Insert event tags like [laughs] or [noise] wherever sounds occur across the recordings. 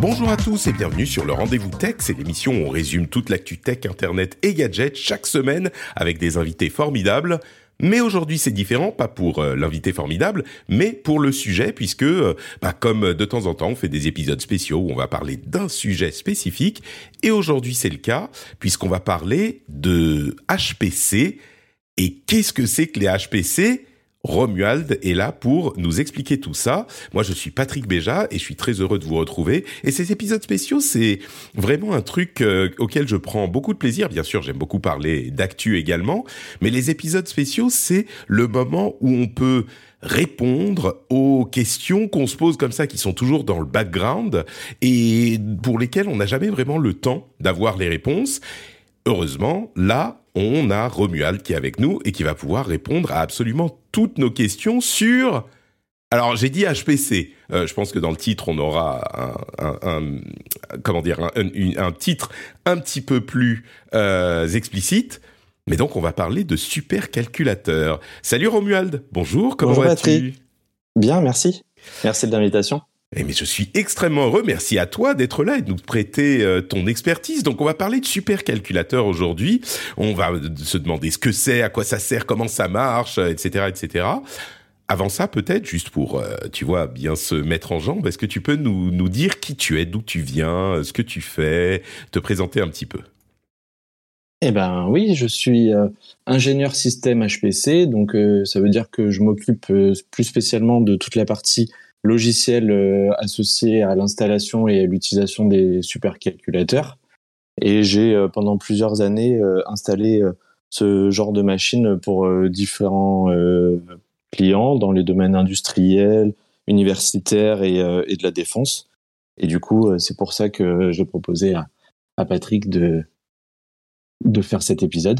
Bonjour à tous et bienvenue sur le Rendez-vous Tech. C'est l'émission où on résume toute l'actu tech, internet et gadgets chaque semaine avec des invités formidables. Mais aujourd'hui, c'est différent, pas pour euh, l'invité formidable, mais pour le sujet, puisque, euh, bah, comme de temps en temps, on fait des épisodes spéciaux où on va parler d'un sujet spécifique. Et aujourd'hui, c'est le cas, puisqu'on va parler de HPC. Et qu'est-ce que c'est que les HPC Romuald est là pour nous expliquer tout ça. Moi, je suis Patrick Béja et je suis très heureux de vous retrouver. Et ces épisodes spéciaux, c'est vraiment un truc euh, auquel je prends beaucoup de plaisir. Bien sûr, j'aime beaucoup parler d'actu également, mais les épisodes spéciaux, c'est le moment où on peut répondre aux questions qu'on se pose comme ça, qui sont toujours dans le background et pour lesquelles on n'a jamais vraiment le temps d'avoir les réponses. Heureusement, là, on a Romuald qui est avec nous et qui va pouvoir répondre à absolument toutes nos questions sur... Alors j'ai dit HPC. Euh, je pense que dans le titre on aura un, comment dire un, titre un petit peu plus euh, explicite. Mais donc on va parler de supercalculateur. Salut Romuald. Bonjour. Comment vas-tu? Bien, merci. Merci de l'invitation. Eh, mais je suis extrêmement heureux. Merci à toi d'être là et de nous prêter euh, ton expertise. Donc, on va parler de supercalculateur aujourd'hui. On va se demander ce que c'est, à quoi ça sert, comment ça marche, etc., euh, etc. Avant ça, peut-être, juste pour, euh, tu vois, bien se mettre en jambe, est-ce que tu peux nous, nous dire qui tu es, d'où tu viens, ce que tu fais, te présenter un petit peu? Eh ben oui, je suis ingénieur système HPC, donc ça veut dire que je m'occupe plus spécialement de toute la partie logiciels euh, associés à l'installation et à l'utilisation des supercalculateurs. Et j'ai euh, pendant plusieurs années euh, installé ce genre de machine pour différents clients dans les domaines industriels, universitaires et, et de la défense. Et du coup, c'est pour ça que j'ai proposé à, à Patrick de, de faire cet épisode.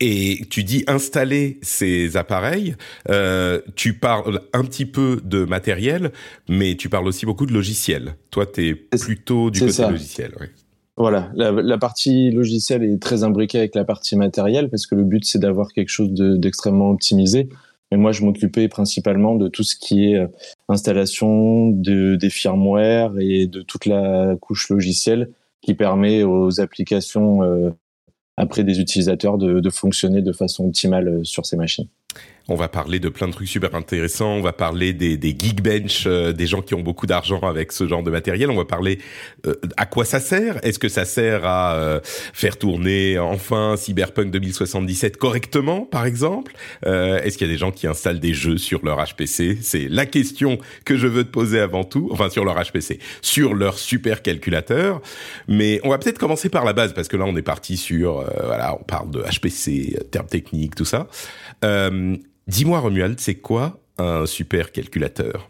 Et tu dis installer ces appareils, euh, tu parles un petit peu de matériel, mais tu parles aussi beaucoup de logiciel. Toi, tu es plutôt du côté logiciel. Voilà, la, partie logicielle est très imbriquée avec la partie matérielle parce que le but c'est d'avoir quelque chose d'extrêmement optimisé. Mais moi, je m'occupais principalement de tout ce qui est euh, installation de, des firmware et de toute la couche logicielle qui permet aux applications euh, après des utilisateurs de, de fonctionner de façon optimale euh, sur ces machines. On va parler de plein de trucs super intéressants. On va parler des, des Geekbench, euh, des gens qui ont beaucoup d'argent avec ce genre de matériel. On va parler euh, à quoi ça sert? Est-ce que ça sert à euh, faire tourner enfin Cyberpunk 2077 correctement, par exemple? Est-ce qu'il y a des gens qui installent des jeux sur leur HPC C'est la question que je veux te poser avant tout. Enfin, sur leur HPC, sur leur super calculateur. Mais on va peut-être commencer par la base parce que là, on est parti sur voilà, on parle de HPC, termes techniques, tout ça. Euh, Dis-moi, Romuald, c'est quoi un supercalculateur?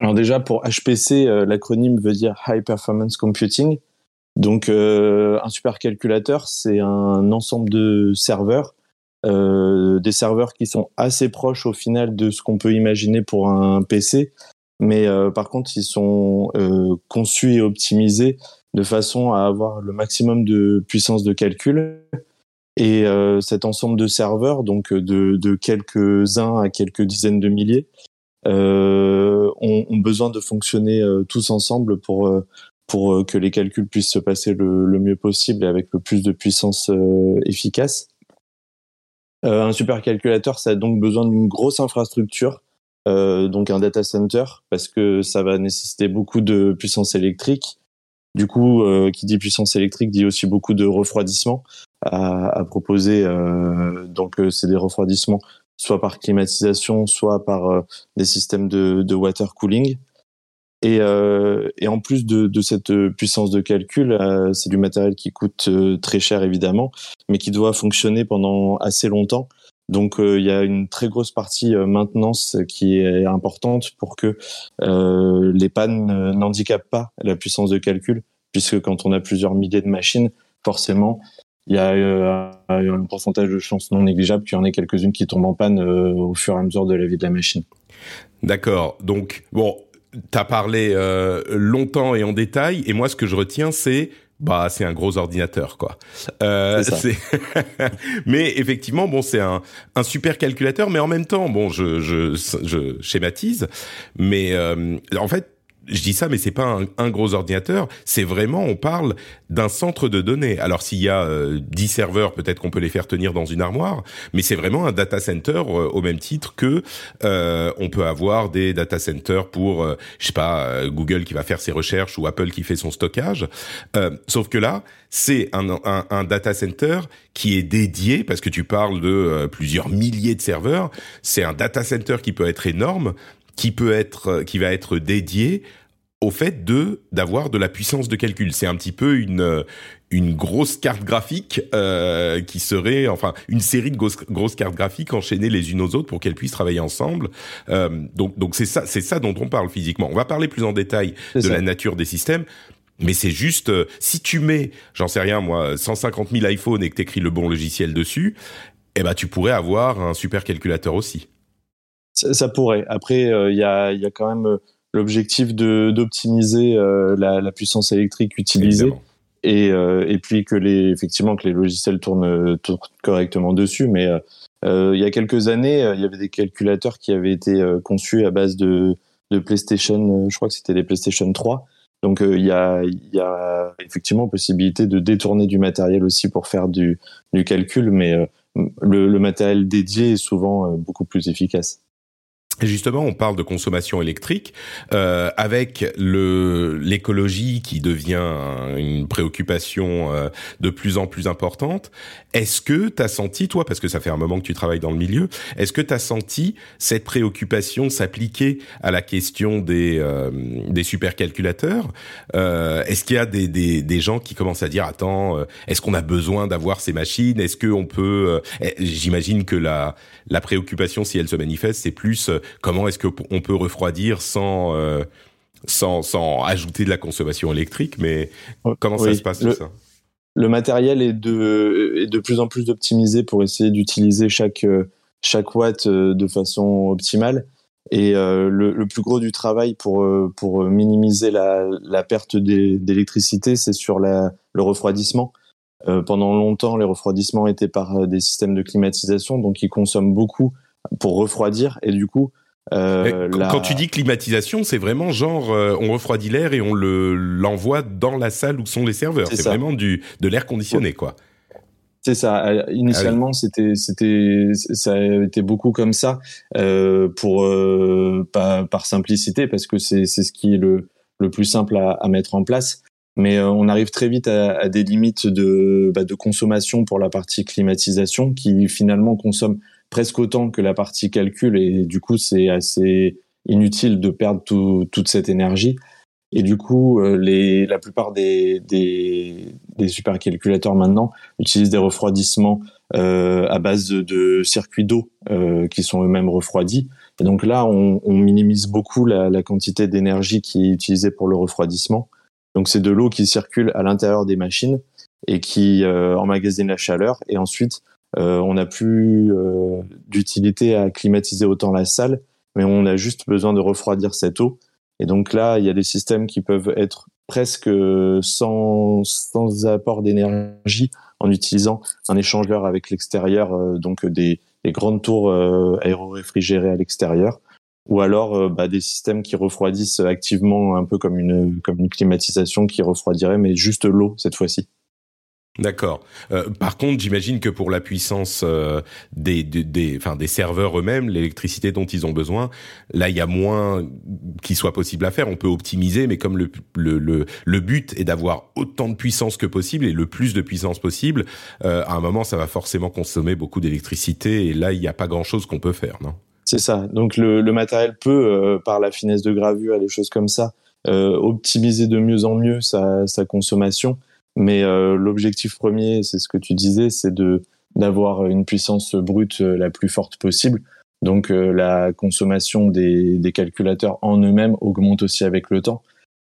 Alors déjà, pour HPC, euh, l'acronyme veut dire High Performance Computing. Donc, euh, un supercalculateur, c'est un ensemble de serveurs, euh, des serveurs qui sont assez proches au final de ce qu'on peut imaginer pour un PC, mais par contre, ils sont conçus et optimisés de façon à avoir le maximum de puissance de calcul et euh, cet ensemble de serveurs, donc euh, de, de quelques-uns à quelques dizaines de milliers, euh, ont, ont, besoin de fonctionner euh, tous ensemble pour euh, pour que les calculs puissent se passer le, le, mieux possible et avec le plus de puissance efficace. un supercalculateur, ça a donc besoin d'une grosse infrastructure, donc un data center, parce que ça va nécessiter beaucoup de puissance électrique. Du coup, qui dit puissance électrique dit aussi beaucoup de refroidissement à, à proposer. Euh, donc, euh, c'est des refroidissements soit par climatisation, soit par euh, des systèmes de, de water cooling. Et, euh, et en plus de, de, cette puissance de calcul, euh, c'est du matériel qui coûte euh, très cher évidemment, mais qui doit fonctionner pendant assez longtemps. Donc il y a une très grosse partie maintenance qui est importante pour que les pannes n'handicapent pas la puissance de calcul, puisque quand on a plusieurs milliers de machines, forcément, il y a un pourcentage de chances non négligeable qu'il y en ait quelques-unes qui tombent en panne au fur et à mesure de la vie de la machine. D'accord. Donc, bon, T'as parlé euh, longtemps et en détail, et moi ce que je retiens c'est bah c'est un gros ordinateur quoi. Euh, [laughs] mais effectivement bon c'est un, un super calculateur, mais en même temps bon je je, je schématise, mais euh, en fait je dis ça, mais c'est pas un, gros ordinateur. C'est vraiment, on parle d'un centre de données. Alors s'il y a euh, 10 serveurs, peut-être qu'on peut les faire tenir dans une armoire, mais c'est vraiment un data center euh, au même titre que euh, on peut avoir des data centers pour, euh, je sais pas, Google qui va faire ses recherches ou Apple qui fait son stockage. sauf que là, c'est un, un, un, data center qui est dédié, parce que tu parles de plusieurs milliers de serveurs, c'est un data center qui peut être énorme, qui peut être, qui va être dédié au fait de d'avoir de la puissance de calcul. C'est un petit peu une une grosse carte graphique euh, qui serait enfin une série de grosses, grosses, cartes graphiques enchaînées les unes aux autres pour qu'elles puissent travailler ensemble. Euh, donc donc c'est ça c'est ça dont on parle physiquement. On va parler plus en détail de la nature des systèmes. Mais c'est juste, euh, si tu mets, j'en sais rien moi, 150 000 iPhones et que t'écris le bon logiciel dessus, eh ben tu pourrais avoir un super calculateur aussi. Ça, ça pourrait. Après, il euh, y, a, y a quand même l'objectif de d'optimiser euh, la, la, puissance électrique utilisée et, euh, et puis que les effectivement que les logiciels tournent, tournent correctement dessus. Mais euh, il y a quelques années il y avait des calculateurs qui avaient été conçus à base de de PlayStation je crois que c'était des PlayStation 3 donc il y, a, y a effectivement possibilité de détourner du matériel aussi pour faire du, du calcul, mais le, le, matériel dédié est souvent beaucoup plus efficace. Justement, on parle de consommation électrique euh, avec le l'écologie qui devient une préoccupation euh, de plus en plus importante. Est-ce que tu as senti, toi, parce que ça fait un moment que tu travailles dans le milieu, est-ce que tu as senti cette préoccupation s'appliquer à la question des euh, des supercalculateurs? Euh, Est-ce qu'il y a des, des, des gens qui commencent à dire attends, euh, est-ce qu'on a besoin d'avoir ces machines? Est-ce qu'on peut eh, J'imagine que la la préoccupation, si elle se manifeste, c'est plus comment est-ce qu'on peut refroidir sans, euh, sans, sans ajouter de la consommation électrique, mais comment ça se passe le, tout ça? Le matériel est de, est de plus en plus optimisé pour essayer d'utiliser chaque, chaque watt euh, de façon optimale. Et euh, le, le, plus gros du travail pour, euh, pour minimiser la, la perte d'électricité, c'est sur la, le refroidissement. Euh, pendant longtemps, les refroidissements étaient par des systèmes de climatisation, donc ils consomment beaucoup pour refroidir. Et du coup, euh, la... Quand tu dis climatisation, c'est vraiment genre euh, on refroidit l'air et on le l'envoie dans la salle où sont les serveurs. C'est vraiment du de l'air conditionné, quoi. C'est ça. Euh, initialement, ah c'était c'était ça a été beaucoup comme ça euh, pour euh, par, par, simplicité parce que c'est c'est ce qui est le le plus simple à, à mettre en place. Mais euh, on arrive très vite à, à des limites de bah, de consommation pour la partie climatisation qui finalement consomme presque autant que la partie calcul et du coup c'est assez inutile de perdre tout, toute cette énergie. Et du coup, euh, les, la plupart des, des, des supercalculateurs maintenant utilisent des refroidissements euh, à base de, de circuits d'eau euh, qui sont eux-mêmes refroidis. Et donc là, on, on minimise beaucoup la, la quantité d'énergie qui est utilisée pour le refroidissement. Donc c'est de l'eau qui circule à l'intérieur des machines et qui euh, emmagasine la chaleur. Et ensuite, on n'a plus euh, d'utilité à climatiser autant la salle, mais on a juste besoin de refroidir cette eau. Et donc là, il y a des systèmes qui peuvent être presque sans, sans apport d'énergie en utilisant un échangeur avec l'extérieur, euh, donc des, des, grandes tours euh, aéro-réfrigérées à l'extérieur, ou alors euh, bah, des systèmes qui refroidissent activement, un peu comme une, comme une climatisation qui refroidirait, mais juste l'eau cette fois-ci. D'accord. Euh, par contre, j'imagine que pour la puissance euh, des, des, des, enfin, des serveurs eux-mêmes, l'électricité dont ils ont besoin, là, il y a moins qui soit possible à faire. On peut optimiser, mais comme le, le, le, but est d'avoir autant de puissance que possible et le plus de puissance possible, euh, à un moment, ça va forcément consommer beaucoup d'électricité et là, il n'y a pas grand-chose qu'on peut faire, non? C'est ça. Donc le, le matériel peut, euh, par la finesse de gravure et les choses comme ça, optimiser de mieux en mieux sa, sa consommation. Mais l'objectif premier, c'est ce que tu disais, c'est de d'avoir une puissance brute la plus forte possible. Donc la consommation des, des calculateurs en eux-mêmes augmente aussi avec le temps.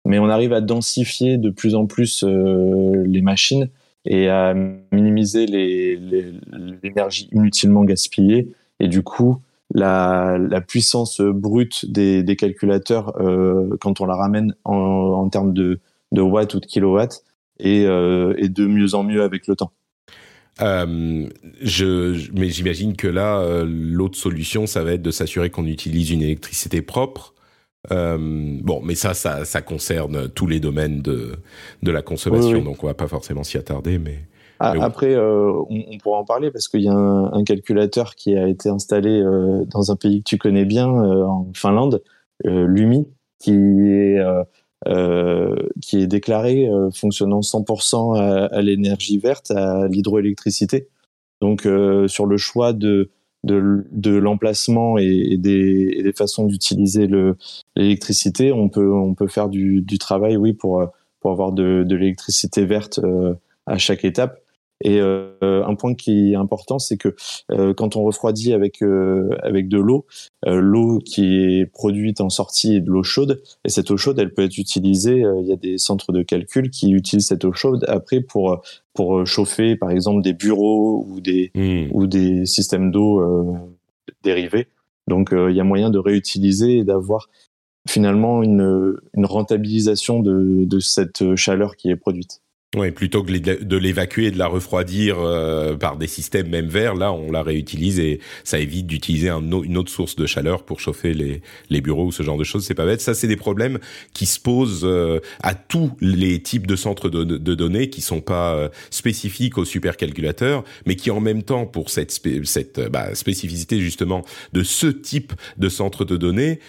Mais on arrive à densifier de plus en plus les machines et à minimiser l'énergie inutilement gaspillée. Et du coup, la, la puissance brute des, des calculateurs, euh, quand on la ramène en, en termes de, de, watts ou de kilowatts, euh, est de mieux en mieux avec le temps. Euh, je, mais j'imagine que là, euh, l'autre solution, ça va être de s'assurer qu'on utilise une électricité propre euh, bon, mais ça, ça, ça concerne tous les domaines de, de la consommation, donc on va pas forcément s'y attarder, mais. Ah, après, on, on, pourra en parler parce qu'il y a un, un, calculateur qui a été installé dans un pays que tu connais bien, en Finlande, Lumi, qui est qui est déclaré fonctionnant 100% à, à l'énergie verte, à l'hydroélectricité. Donc, sur le choix de de, de l'emplacement et, des, et, des, façons d'utiliser l'électricité, on peut, on peut faire du, du, travail, oui, pour, pour avoir de, de l'électricité verte euh, à chaque étape. Et euh, un point qui est important, c'est que euh, quand on refroidit avec euh, avec de l'eau, euh, l'eau qui est produite en sortie est de l'eau chaude, et cette eau chaude, elle peut être utilisée. Euh, il y a des centres de calcul qui utilisent cette eau chaude après pour pour chauffer, par exemple, des bureaux ou des mmh. ou des systèmes d'eau dérivés. Donc, il y a moyen de réutiliser et d'avoir finalement une, une rentabilisation de, de cette chaleur qui est produite. Oui, plutôt que de l'évacuer et de la refroidir euh, par des systèmes même verts, là, on la réutilise et ça évite d'utiliser un, une autre source de chaleur pour chauffer les, bureaux ou ce genre de choses. C'est pas bête. Ça, c'est des problèmes qui se posent euh, à tous les types de centres de, données qui sont pas euh, spécifiques aux supercalculateurs, mais qui en même temps, pour cette, bah, spécificité justement de ce type de centre de données,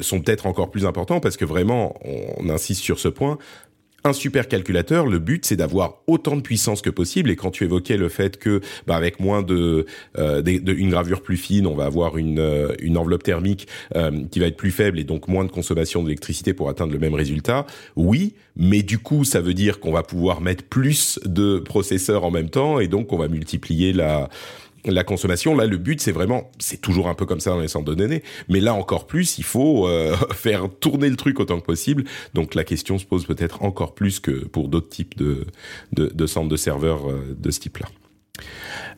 sont peut-être encore plus importants parce que vraiment, on insiste sur ce point un supercalculateur, le but c'est d'avoir autant de puissance que possible. Et quand tu évoquais le fait que, bah, avec moins de, euh, une gravure plus fine, on va avoir une, euh, une enveloppe thermique euh, qui va être plus faible et donc moins de consommation d'électricité pour atteindre le même résultat. Oui, mais du coup, ça veut dire qu'on va pouvoir mettre plus de processeurs en même temps et donc on va multiplier la la consommation, là, le but, c'est vraiment, c'est toujours un peu comme ça dans les centres de données, mais là encore plus, il faut euh, [laughs] faire tourner le truc autant que possible. Donc la question se pose peut-être encore plus que pour d'autres types de, de, de centres de serveurs euh, de ce type-là.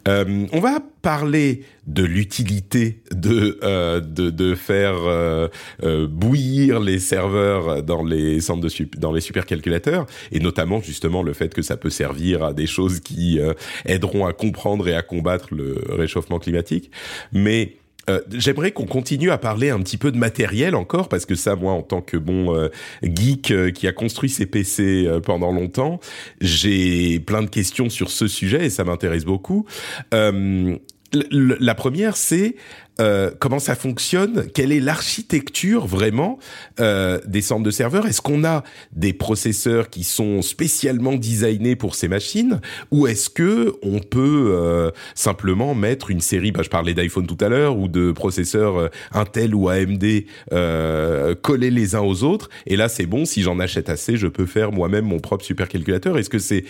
Euh, on va parler de l'utilité de, euh, de, de faire euh, euh bouillir les serveurs dans les centres de dans les supercalculateurs et notamment justement le fait que ça peut servir à des choses qui euh, aideront à comprendre et à combattre le réchauffement climatique. Mais euh, j'aimerais qu'on continue à parler un petit peu de matériel encore parce que ça, moi, en tant que bon euh, geek euh, qui a construit ses PC pendant longtemps, j'ai plein de questions sur ce sujet et ça m'intéresse beaucoup. la première, c'est euh, comment ça fonctionne, quelle est l'architecture vraiment euh, des centres de serveurs? Est-ce qu'on a des processeurs qui sont spécialement designés pour ces machines, ou est-ce que on peut euh, simplement mettre une série, bah, je parlais d'iPhone tout à l'heure, ou de processeurs euh, Intel ou AMD euh, collés les uns aux autres, et là c'est bon, si j'en achète assez, je peux faire moi-même mon propre supercalculateur. Est-ce que c'est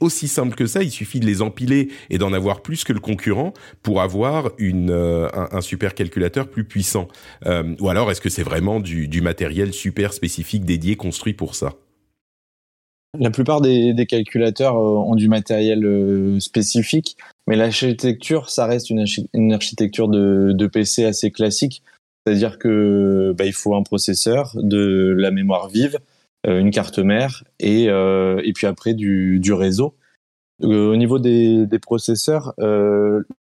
aussi simple que ça? Il suffit de les empiler et d'en avoir plus que le concurrent pour avoir une un, un super calculateur plus puissant euh, Ou alors est-ce que c'est vraiment du, matériel super spécifique dédié construit pour ça? La plupart des, calculateurs euh, ont du matériel euh, spécifique, mais l'architecture, ça reste une, architecture de, PC assez classique. C'est-à-dire que bah, il faut un processeur, de la mémoire vive, une carte mère et, puis après du, réseau. au niveau des processeurs,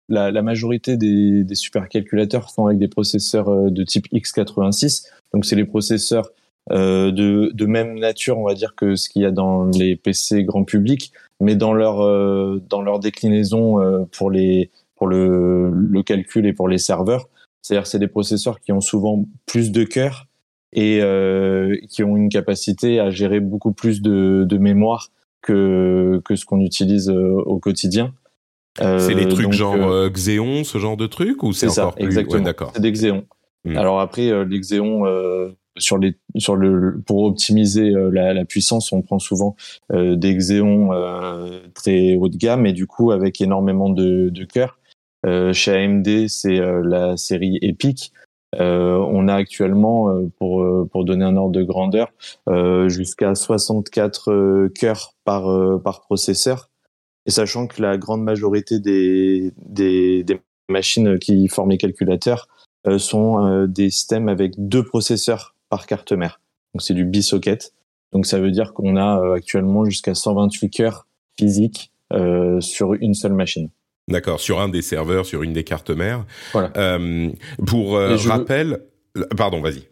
la, la, majorité des, des supercalculateurs sont avec des processeurs euh, de type x86. Donc, c'est les processeurs euh, de, de, même nature, on va dire, que ce qu'il y a dans les PC grand public, mais dans leur, euh, dans leur déclinaison euh, pour, les, pour le, le calcul et pour les serveurs. C'est-à-dire c'est des processeurs qui ont souvent plus de cœur et euh, qui ont une capacité à gérer beaucoup plus de, de mémoire que, que ce qu'on utilise au quotidien. Euh, c'est les trucs genre euh, euh, Xéon, ce genre de trucs ou c'est encore ça, plus... exactement. Ouais, d'accord. C'est des Xéons. Hmm. Alors après, les Xéons, sur les sur le pour optimiser la, la, puissance, on prend souvent des Xeon très haut de gamme et du coup avec énormément de, de cœur. chez AMD, c'est la série Epic. Euh, on a actuellement, euh, pour, euh, pour donner un ordre de grandeur, jusqu'à 64 cœurs par, par processeur. Et sachant que la grande majorité des, des, des machines qui forment les calculateurs sont des systèmes avec deux processeurs par carte mère. Donc c'est du bisocket. Donc ça veut dire qu'on a actuellement jusqu'à 128 cœurs physiques sur une seule machine. D'accord, sur un des serveurs, sur une des cartes mères. Voilà. Euh, pour euh, rappel, pardon, vas-y.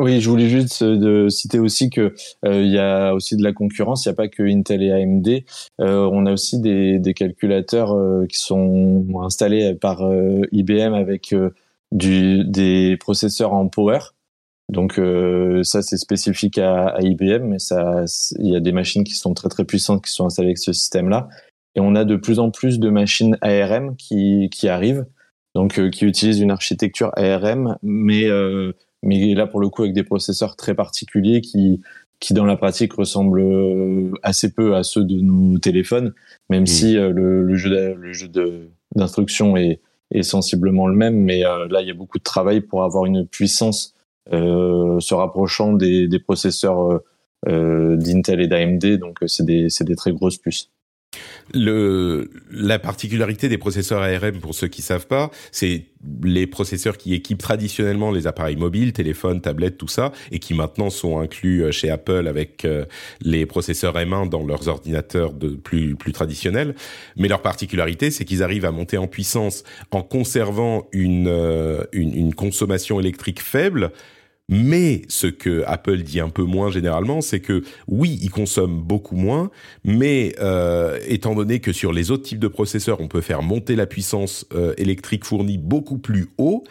Oui, je voulais juste de citer aussi que euh, y a aussi de la concurrence. Il n'y a pas que Intel et AMD. Euh, on a aussi des, des calculateurs euh, qui sont installés par IBM avec du, des processeurs en power. Donc ça c'est spécifique à, à, IBM, mais ça il y a des machines qui sont très très puissantes qui sont installées avec ce système-là. Et on a de plus en plus de machines ARM qui, qui arrivent, donc euh, qui utilisent une architecture ARM, mais euh, mais là pour le coup avec des processeurs très particuliers qui qui dans la pratique ressemblent euh, assez peu à ceux de nos téléphones, même mmh. si le, le, jeu le jeu d'instruction est, est sensiblement le même, mais là il y a beaucoup de travail pour avoir une puissance se rapprochant des, des processeurs d'Intel et d'AMD, donc c'est des, des très grosses puces. Le, la particularité des processeurs ARM, pour ceux qui savent pas, c'est les processeurs qui équipent traditionnellement les appareils mobiles, téléphones, tablettes, tout ça, et qui maintenant sont inclus euh, chez Apple avec euh, les processeurs M1 dans leurs ordinateurs de plus plus traditionnels. Mais leur particularité, c'est qu'ils arrivent à monter en puissance en conservant une, euh, une, une consommation électrique faible mais ce que Apple dit un peu moins généralement, c'est que oui, ils consomment beaucoup moins, mais euh, étant donné que sur les autres types de processeurs, on peut faire monter la puissance euh, électrique fournie beaucoup plus haut,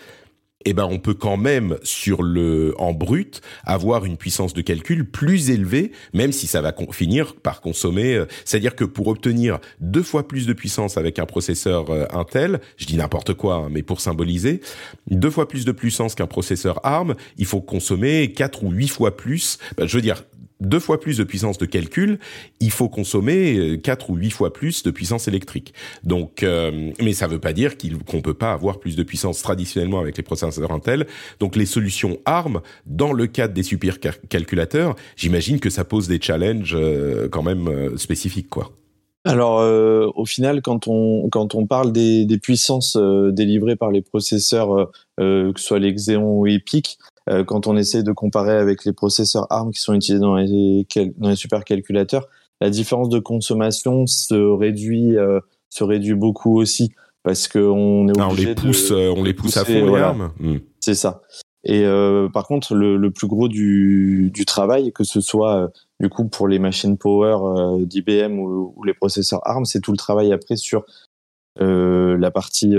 eh ben on peut quand même sur le en brut avoir une puissance de calcul plus élevée, même si ça va finir par consommer. Euh, c'est-à-dire que pour obtenir deux fois plus de puissance avec un processeur euh, Intel, je dis n'importe quoi, hein, mais pour symboliser, deux fois plus de puissance qu'un processeur ARM, il faut consommer quatre ou huit fois plus. Ben, je veux dire, deux fois plus de puissance de calcul, il faut consommer euh, quatre ou huit fois plus de puissance électrique. Donc, euh, mais ça ne veut pas dire qu'on ne peut pas avoir plus de puissance traditionnellement avec les processeurs Intel. Donc, les solutions ARM, dans le cadre des supercalculateurs, j'imagine que ça pose des challenges euh, quand même spécifiques, quoi. Alors, au final, quand on quand on parle des, des puissances délivrées par les processeurs, que ce soit les Xeon ou EPIC, euh, quand on essaie de comparer avec les processeurs ARM qui sont utilisés dans les, dans les supercalculateurs, la différence de consommation se réduit, euh, se réduit beaucoup aussi parce qu'on est obligé on les pousse, euh, on les pousse à fond les ARM. Hmm. C'est ça. Et par contre, le, le, plus gros du, du travail, que ce soit du coup pour les machines power d'IBM ou, ou, les processeurs ARM, c'est tout le travail après sur la partie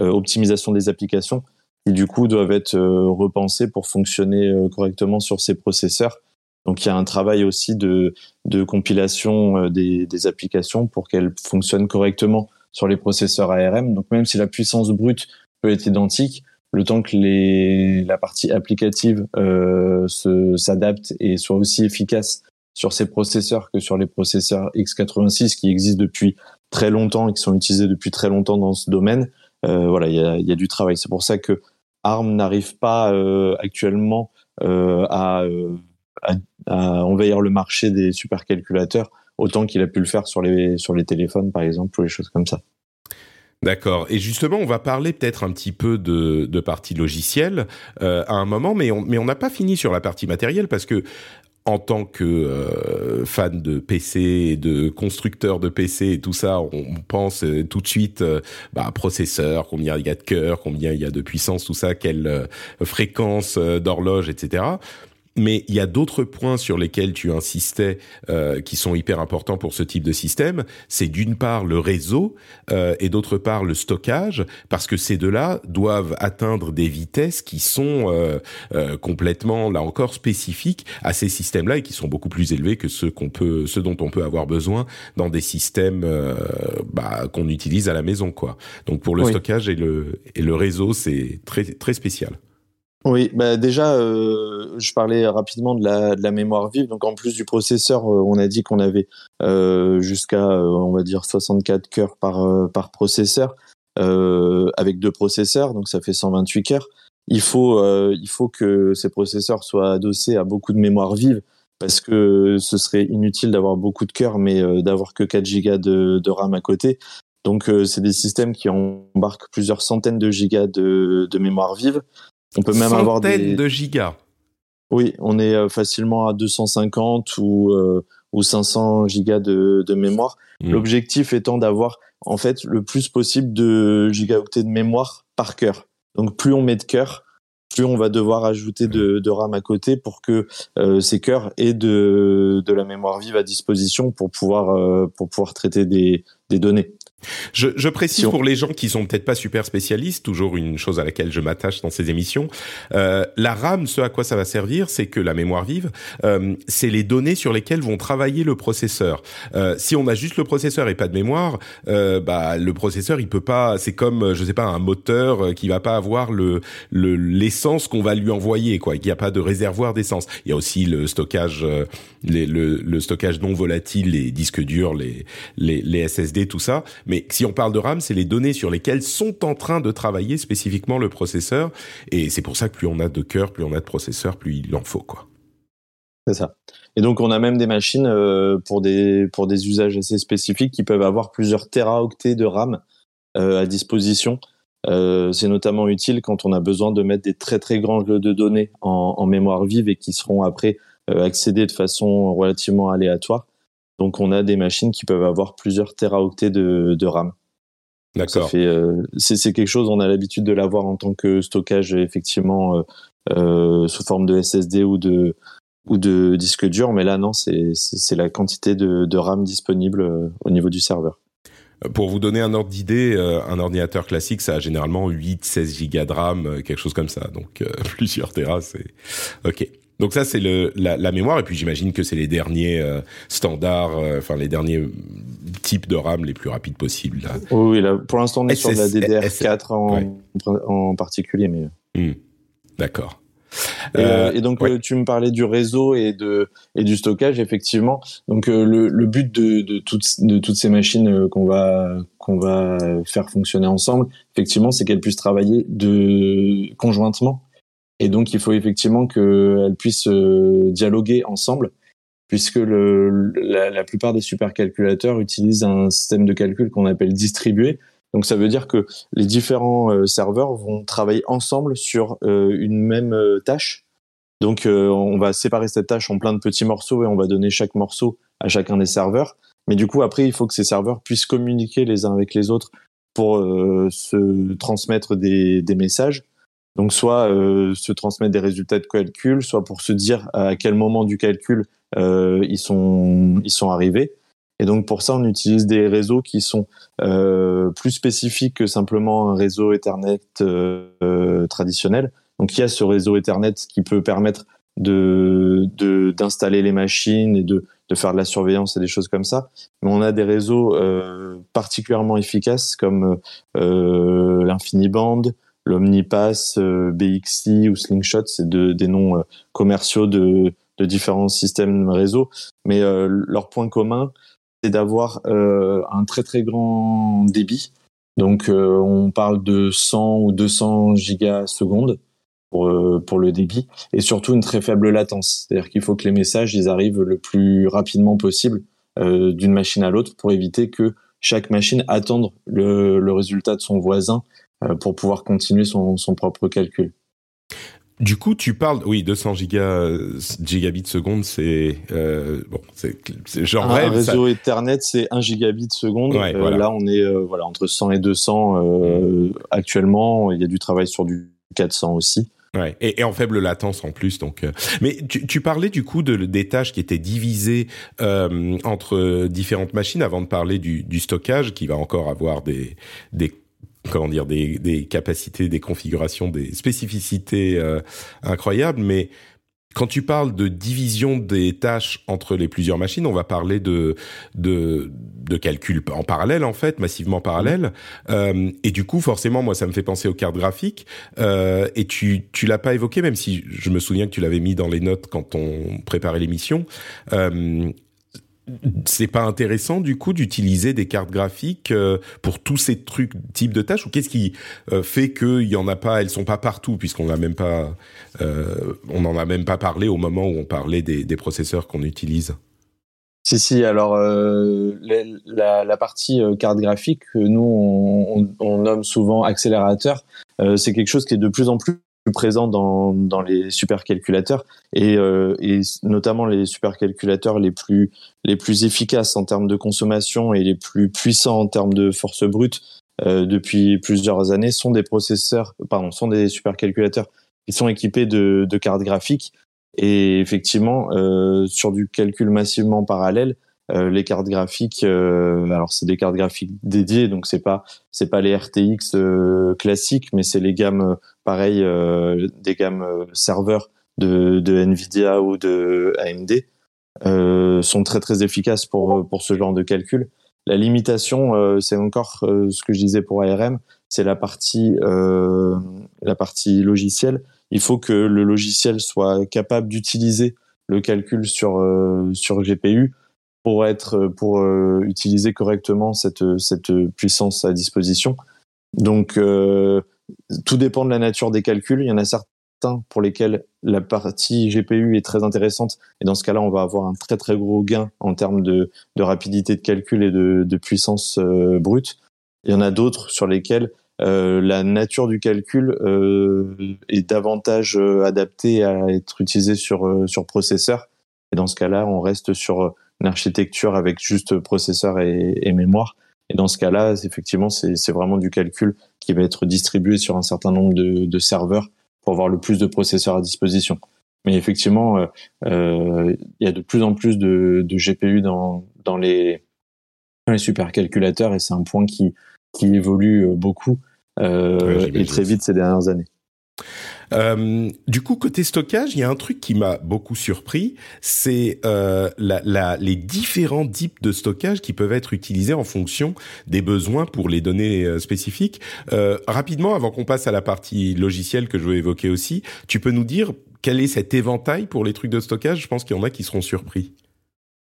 optimisation des applications qui du coup doivent être euh, repensés pour fonctionner euh, correctement sur ces processeurs. Donc il y a un travail aussi de, compilation euh, des, applications pour qu'elles fonctionnent correctement sur les processeurs ARM. Donc même si la puissance brute peut être identique, le temps que la partie applicative euh, s'adapte et soit aussi efficace sur ces processeurs que sur les processeurs x86 qui existent depuis très longtemps et qui sont utilisés depuis très longtemps dans ce domaine, voilà, il y a, y a, du travail. C'est pour ça que ARM n'arrive pas euh, actuellement euh, à, à, envahir le marché des supercalculateurs autant qu'il a pu le faire sur les sur les téléphones par exemple ou les choses comme ça. D'accord. Et justement, on va parler peut-être un petit peu de, de partie logicielle euh, à un moment, mais on mais on n'a pas fini sur la partie matérielle parce que en tant que euh, fan de PC et de constructeur de PC et tout ça, on pense euh, tout de suite euh, bah, processeur, combien il y a de cœur, combien il y a de puissance, tout ça, quelle fréquence d'horloge, etc. Mais il y a d'autres points sur lesquels tu insistais euh, qui sont hyper importants pour ce type de système. C'est d'une part le réseau euh, et d'autre part le stockage, parce que ces deux-là doivent atteindre des vitesses qui sont euh, euh complètement, là encore, spécifiques à ces systèmes-là et qui sont beaucoup plus élevés que ceux qu'on peut, ceux dont on peut avoir besoin dans des systèmes euh, bah, qu'on utilise à la maison, quoi. Donc pour le stockage et le et le réseau, c'est très très spécial. Oui, bah déjà, euh, je parlais rapidement de la, de la, mémoire vive. Donc en plus du processeur, euh, on a dit qu'on avait euh, jusqu'à, on va dire, 64 cœurs par, par processeur, avec deux processeurs, donc ça fait 128 cœurs. Il faut, il faut que ces processeurs soient adossés à beaucoup de mémoire vive, parce que ce serait inutile d'avoir beaucoup de cœurs, mais d'avoir que 4 gigas de, de RAM à côté. Donc c'est des systèmes qui embarquent plusieurs centaines de gigas de, de mémoire vive. On peut même avoir des de gigas. Oui, on est euh, facilement à 250 ou euh, ou 500 gigas de, de mémoire. Hmm. L'objectif étant d'avoir en fait le plus possible de gigaoctets de mémoire par cœur. Donc plus on met de cœur, plus on va devoir ajouter de, hmm. de RAM à côté pour que euh, ces cœurs aient de, de la mémoire vive à disposition pour pouvoir euh, pour pouvoir traiter des, des données. Je, je précise pour les gens qui sont peut-être pas super spécialistes, toujours une chose à laquelle je m'attache dans ces émissions. Euh, la RAM, ce à quoi ça va servir, c'est que la mémoire vive, euh, c'est les données sur lesquelles vont travailler le processeur. Euh, si on a juste le processeur et pas de mémoire, euh, bah le processeur il peut pas. C'est comme je sais pas un moteur euh, qui va pas avoir le l'essence qu'on va lui envoyer quoi. Il n'y a pas de réservoir d'essence. Il y a aussi le stockage, euh, les, le, le, stockage non volatile, les disques durs, les les, les SSD, tout ça mais si on parle de RAM, c'est les données sur lesquelles sont en train de travailler spécifiquement le processeur. Et c'est pour ça que plus on a de cœur, plus on a de processeurs, plus il en faut, quoi. C'est ça. Et donc on a même des machines euh, pour des pour des usages assez spécifiques qui peuvent avoir plusieurs téraoctets de RAM euh, à disposition. Euh, c'est notamment utile quand on a besoin de mettre des très très grands jeux de données en mémoire vive et qui seront après accédés de façon relativement aléatoire. Donc on a des machines qui peuvent avoir plusieurs téraoctets de, de RAM. D'accord. Euh, c'est quelque chose, on a l'habitude de l'avoir en tant que stockage effectivement euh, euh, sous forme de SSD ou de ou de disque dur, mais là non, c'est la quantité de, de RAM disponible au niveau du serveur. Pour vous donner un ordre d'idée, un ordinateur classique, ça a généralement 8, 16 gigas de RAM, quelque chose comme ça. Donc [laughs] plusieurs terras, c'est ok. Donc ça c'est la, la, mémoire et puis j'imagine que c'est les derniers euh, standards, euh, enfin les derniers types de RAM les plus rapides possibles. Là. Oui, là, pour l'instant on est sur la DDR4 en, en particulier, mais. Hmm. D'accord. Euh, et donc tu me parlais du réseau et de et du stockage effectivement. Donc le, le but de, de toutes de toutes ces machines qu'on va qu'on va faire fonctionner ensemble, effectivement, c'est qu'elles puissent travailler de conjointement et donc, il faut effectivement qu'elles puissent euh, dialoguer ensemble, puisque le, la, la, plupart des supercalculateurs utilisent un système de calcul qu'on appelle distribué. Donc, ça veut dire que les différents euh, serveurs vont travailler ensemble sur euh, une même tâche. Donc, on va séparer cette tâche en plein de petits morceaux et on va donner chaque morceau à chacun des serveurs. Mais du coup, après, il faut que ces serveurs puissent communiquer les uns avec les autres pour se transmettre des, des messages donc soit euh, se transmettre des résultats de calcul, soit pour se dire à quel moment du calcul euh, ils sont ils sont arrivés. Et donc pour ça, on utilise des réseaux qui sont euh, plus spécifiques que simplement un réseau Ethernet euh, traditionnel. Donc il y a ce réseau Ethernet qui peut permettre de d'installer les machines et de de faire de la surveillance et des choses comme ça. Mais on a des réseaux particulièrement efficaces comme l'InfiniBand, l'Omnipass, euh, BXI ou Slingshot, c'est des noms euh, commerciaux de, différents systèmes réseau, mais euh, leur point commun, c'est d'avoir un très très grand débit. Donc on parle de 100 ou 200 gigasecondes pour, pour le débit, et surtout une très faible latence. C'est-à-dire qu'il faut que les messages ils arrivent le plus rapidement possible d'une machine à l'autre pour éviter que chaque machine attende le résultat de son voisin pour pouvoir continuer son, son propre calcul. Du coup, tu parles, oui, 200 giga, gigabits seconde, c'est euh, bon, c'est genre un, réseau Ethernet, c'est 1 gigabit seconde. Euh, là, on est euh, voilà entre 100 et 200 euh, actuellement. Il y a du travail sur du 400 aussi. Ouais, et, et, en faible latence en plus. Donc, euh. mais tu, tu, parlais du coup de, des tâches qui étaient divisées euh, entre différentes machines avant de parler du, du, stockage, qui va encore avoir des, des comment dire des, des, capacités, des configurations, des spécificités euh, incroyables. Mais quand tu parles de division des tâches entre les plusieurs machines, on va parler de de, de calcul en parallèle en fait, massivement parallèle. Euh, et du coup, forcément, moi, ça me fait penser aux cartes graphiques. Euh, et tu tu l'as pas évoqué, même si je me souviens que tu l'avais mis dans les notes quand on préparait l'émission. Euh, c'est pas intéressant du coup d'utiliser des cartes graphiques euh, pour tous ces trucs types de tâches ou qu'est-ce qui euh, fait qu'il y en a pas elles sont pas partout puisqu'on n'a même pas euh, on n'en a même pas parlé au moment où on parlait des, processeurs qu'on utilise? Si si alors la, la, partie carte graphique que nous on, nomme souvent accélérateur c'est quelque chose qui est de plus en plus présent dans, dans les supercalculateurs et, euh, et notamment les supercalculateurs les plus les plus efficaces en termes de consommation et les plus puissants en termes de force brute euh, depuis plusieurs années sont des processeurs pardon sont des supercalculateurs qui sont équipés de, de cartes graphiques et effectivement euh, sur du calcul massivement parallèle les cartes graphiques, euh, alors c'est des cartes graphiques dédiées, donc c'est pas c'est pas les RTX euh, classiques, mais c'est les gammes pareil des gammes serveurs de, de Nvidia ou de AMD sont très très efficaces pour pour ce genre de calcul. La limitation, c'est encore ce que je disais pour ARM, c'est la partie la partie logicielle. Il faut que le logiciel soit capable d'utiliser le calcul sur sur GPU pour être pour euh, utiliser correctement cette cette puissance à disposition. Donc euh, tout dépend de la nature des calculs. Il y en a certains pour lesquels la partie GPU est très intéressante et dans ce cas-là, on va avoir un très très gros gain en termes de, de rapidité de calcul et de, de puissance euh, brute. Il y en a d'autres sur lesquels euh, la nature du calcul euh, est davantage adaptée à être utilisée sur sur processeur. Et dans ce cas-là, on reste sur une architecture avec juste processeur et, mémoire. Et dans ce cas-là, effectivement, c'est vraiment du calcul qui va être distribué sur un certain nombre de, serveurs pour avoir le plus de processeurs à disposition. Mais effectivement, euh, euh, il y a de plus en plus de, GPU dans, dans, les, les supercalculateurs et c'est un point qui, qui évolue beaucoup euh, et très vite ces dernières années. Euh, du coup, côté stockage, il y a un truc qui m'a beaucoup surpris, c'est euh, les différents types de stockage qui peuvent être utilisés en fonction des besoins pour les données euh, spécifiques. Rapidement, avant qu'on passe à la partie logicielle que je veux évoquer aussi, tu peux nous dire quel est cet éventail pour les trucs de stockage? Je pense qu'il y en a qui seront surpris.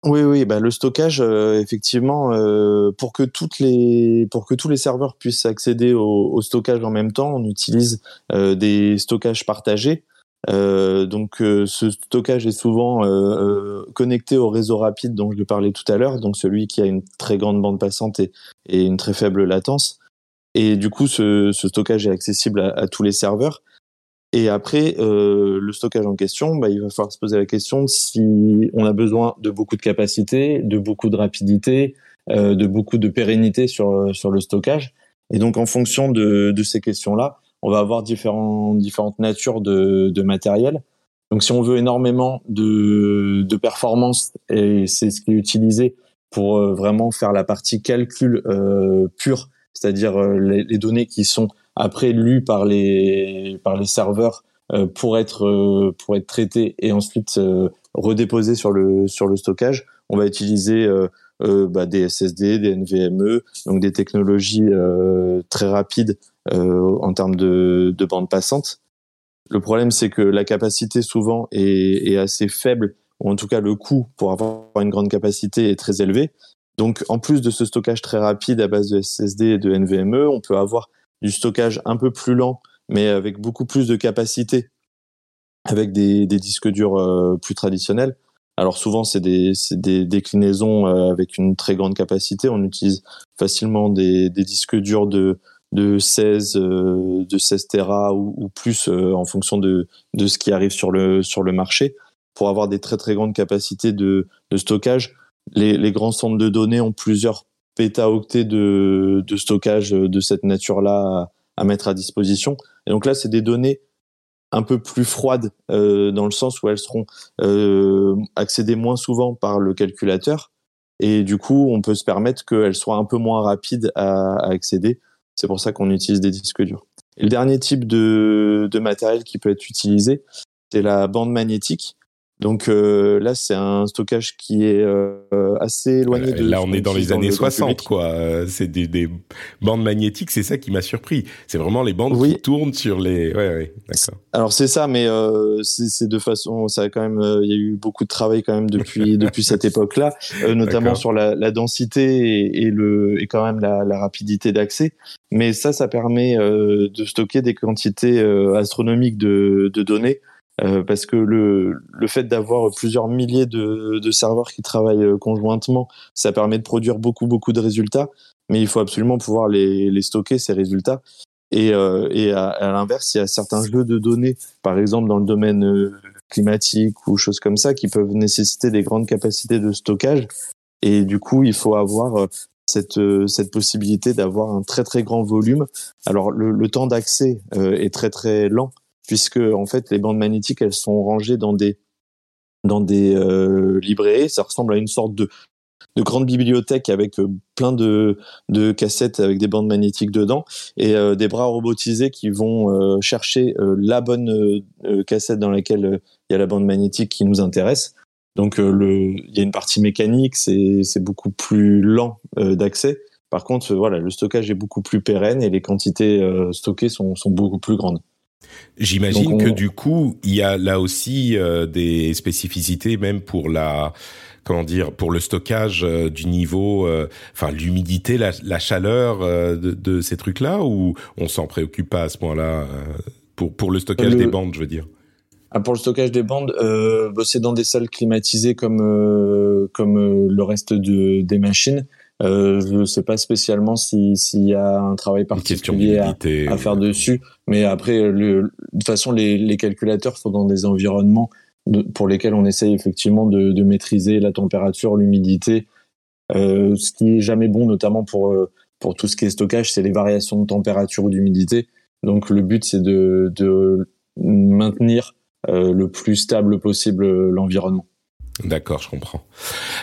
Oui, oui, bah le stockage, euh, effectivement, euh, pour que toutes les, pour que tous les serveurs puissent accéder au, au stockage en même temps, on utilise euh, des stockages partagés. donc, ce stockage est souvent connecté au réseau rapide dont je parlais tout à l'heure, donc celui qui a une très grande bande passante et, et une très faible latence. Et du coup, ce, ce stockage est accessible à tous les serveurs. Et après, euh, le stockage en question, bah, il va falloir se poser la question si on a besoin de beaucoup de capacité, de beaucoup de rapidité, euh, de beaucoup de pérennité sur, sur le stockage. Et donc, en fonction de, de ces questions-là, on va avoir différents, différentes natures de, de matériel. Donc, si on veut énormément de, de performance, et c'est ce qui est utilisé pour euh, vraiment faire la partie calcul euh, pure, c'est-à-dire euh, les, les, données qui sont après lu par les par les serveurs euh, pour être euh, pour être traité et ensuite euh, redéposé sur le sur le stockage. On va utiliser bah, des SSD, des NVMe, donc des technologies très rapides en termes de, de bande passante. Le problème, c'est que la capacité souvent est, est, assez faible, ou en tout cas le coût pour avoir une grande capacité est très élevé. Donc, en plus de ce stockage très rapide à base de SSD et de NVMe, on peut avoir du stockage un peu plus lent, mais avec beaucoup plus de capacité, avec des, disques durs euh, plus traditionnels. Alors souvent, c'est des, des, déclinaisons euh, avec une très grande capacité. On utilise facilement des, des disques durs de, de 16, euh, de 16 Tera ou, ou plus en fonction de, de ce qui arrive sur le, sur le marché pour avoir des très très grandes capacités de, de stockage. Les, les grands centres de données ont plusieurs pétaoctets de, de stockage de cette nature-là à, mettre à disposition. Et donc là, c'est des données un peu plus froides euh, dans le sens où elles seront euh, accédées moins souvent par le calculateur. Et du coup, on peut se permettre qu'elles soient un peu moins rapides à, accéder. C'est pour ça qu'on utilise des disques durs. Et le dernier type de, de matériel qui peut être utilisé, c'est la bande magnétique. Donc euh, là, c'est un stockage qui est euh, assez éloigné de. Là, on est dans les années 60, quoi. C'est des, des, bandes magnétiques, c'est ça qui m'a surpris. C'est vraiment les bandes qui tournent sur les. Ouais, ouais, d'accord. Alors c'est ça, mais euh, c'est de façon, ça a quand même, euh, il y a eu beaucoup de travail quand même depuis [laughs] depuis cette époque-là, euh, notamment sur la, la densité et, et, le et quand même la, la rapidité d'accès. Mais ça, ça permet euh, de stocker des quantités astronomiques de, de données. Euh, parce que le, le fait d'avoir plusieurs milliers de, de, serveurs qui travaillent euh, conjointement, ça permet de produire beaucoup, beaucoup de résultats, mais il faut absolument pouvoir les, les stocker, ces résultats. Et, euh, et à, à l'inverse, il y a certains jeux de données, par exemple dans le domaine euh, climatique ou choses comme ça, qui peuvent nécessiter des grandes capacités de stockage. Et du coup, il faut avoir cette, cette possibilité d'avoir un très très grand volume. Alors le, le temps d'accès est très très lent puisque en fait les bandes magnétiques elles sont rangées dans des dans des euh, librairies. Ça ressemble à une sorte de de grande bibliothèque avec euh, plein de, de cassettes avec des bandes magnétiques dedans et euh, des bras robotisés qui vont chercher la bonne cassette dans laquelle il y a la bande magnétique qui nous intéresse. Donc il y a une partie mécanique, c'est c'est beaucoup plus lent d'accès. Par contre, voilà, le stockage est beaucoup plus pérenne et les quantités stockées sont, sont beaucoup plus grandes. J'imagine que du coup, il y a là aussi euh, des spécificités même pour la comment dire pour le stockage euh, du niveau euh, enfin l'humidité la, la, chaleur de, de, ces trucs là ou on s'en préoccupe pas à ce point-là pour pour le stockage des bandes je veux dire? Ah, pour le stockage des bandes bah, c'est dans des salles climatisées comme comme le reste de, des machines euh, je ne sais pas spécialement s'il y a un travail particulier à, à, faire dessus, mais après, le, de toute façon, les, les, calculateurs sont dans des environnements de, pour lesquels on essaye effectivement de, de maîtriser la température, l'humidité. Euh, ce qui est jamais bon, notamment pour euh, pour tout ce qui est stockage, c'est les variations de température ou d'humidité. Donc le but, c'est de, de maintenir euh, le plus stable possible l'environnement. D'accord, je comprends.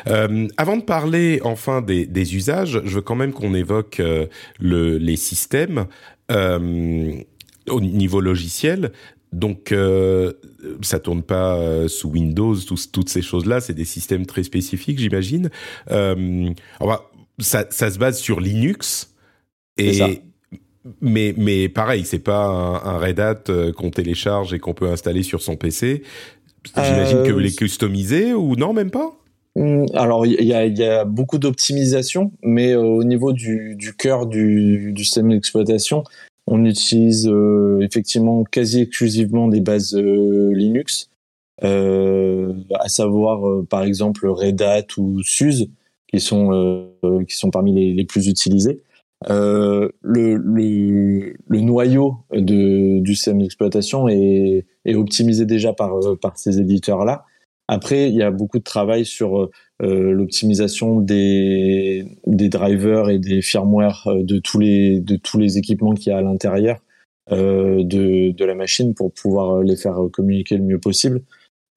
Euh, avant de parler enfin des, des, usages, je veux quand même qu'on évoque euh, le, les systèmes euh, au niveau logiciel. Donc, euh, ça tourne pas euh, sous Windows, toutes ces choses-là. C'est des systèmes très spécifiques, j'imagine. Euh, ça, ça se base sur Linux et mais mais pareil, c'est pas un, un Red Hat qu'on télécharge et qu'on peut installer sur son PC. J'imagine que vous les euh, customisez ou non, même pas? Hmm, alors, il y a, y a, beaucoup d'optimisation, mais euh, au niveau du, du cœur du, du, système d'exploitation, on utilise euh, effectivement quasi exclusivement des bases Linux, à savoir par exemple Red Hat ou SUSE, qui sont, qui sont parmi les, les plus utilisés. Euh, le, le, le, noyau de, du système d'exploitation est, est, optimisé déjà par, euh, par ces éditeurs-là. Après, il y a beaucoup de travail sur euh, l'optimisation des, des drivers et des firmware de tous les, de tous les équipements qu'il y a à l'intérieur euh, de, de la machine pour pouvoir les faire communiquer le mieux possible.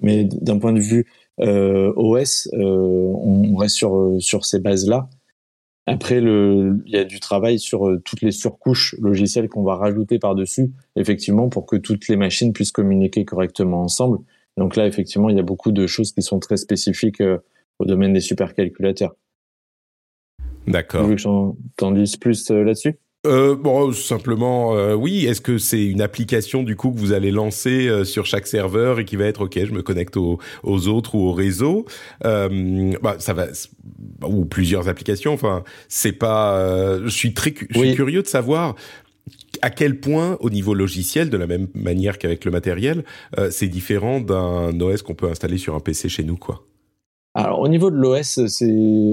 Mais d'un point de vue euh, OS, on reste sur, sur ces bases-là. Après, le, il y a du travail sur euh, toutes les surcouches logicielles qu'on va rajouter par-dessus, effectivement, pour que toutes les machines puissent communiquer correctement ensemble. Donc là, effectivement, il y a beaucoup de choses qui sont très spécifiques euh, au domaine des supercalculateurs. D'accord. Vous voulez que j'en dise plus euh, là-dessus? Euh, bon, simplement, euh, oui. Est-ce que c'est une application du coup que vous allez lancer euh, sur chaque serveur et qui va être ok, je me connecte aux, aux autres ou au réseau? Euh, bah, Ça va ou plusieurs applications. Enfin, c'est pas. Euh, je suis très, je suis curieux de savoir à quel point, au niveau logiciel, de la même manière qu'avec le matériel, c'est différent d'un OS qu'on peut installer sur un PC chez nous, quoi. Alors au niveau de l'OS, c'est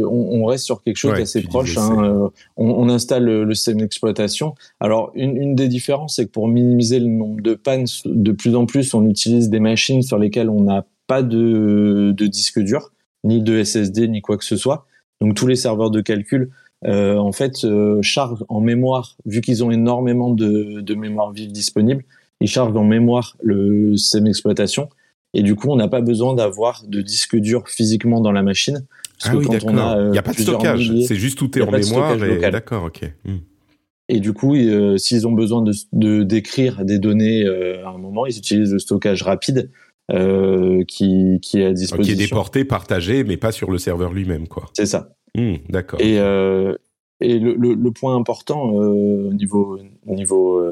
on, on, reste sur quelque chose d'assez proche. Hein. Euh, on, on, installe le, le système d'exploitation. Alors une, une, des différences, c'est que pour minimiser le nombre de pannes, de plus en plus, on utilise des machines sur lesquelles on n'a pas de, de, disque dur, ni de SSD, ni quoi que ce soit. Donc tous les serveurs de calcul, euh, en fait, euh, chargent en mémoire, vu qu'ils ont énormément de, de mémoire vive disponible, ils chargent en mémoire le système d'exploitation et du coup, on n'a pas besoin d'avoir de disque dur physiquement dans la machine. Parce ah que quand on a, il n'y a pas de stockage, c'est juste tout est en mémoire. D'accord, ok. Hmm. Et du coup, euh, s'ils ont besoin de d'écrire des données euh, à un moment, ils utilisent le stockage rapide. qui, qui est à disposition. Qui est déporté, partagé, mais pas sur le serveur lui-même, quoi. C'est ça. Mmh, D'accord. Et, et le, le, le, point important au niveau, niveau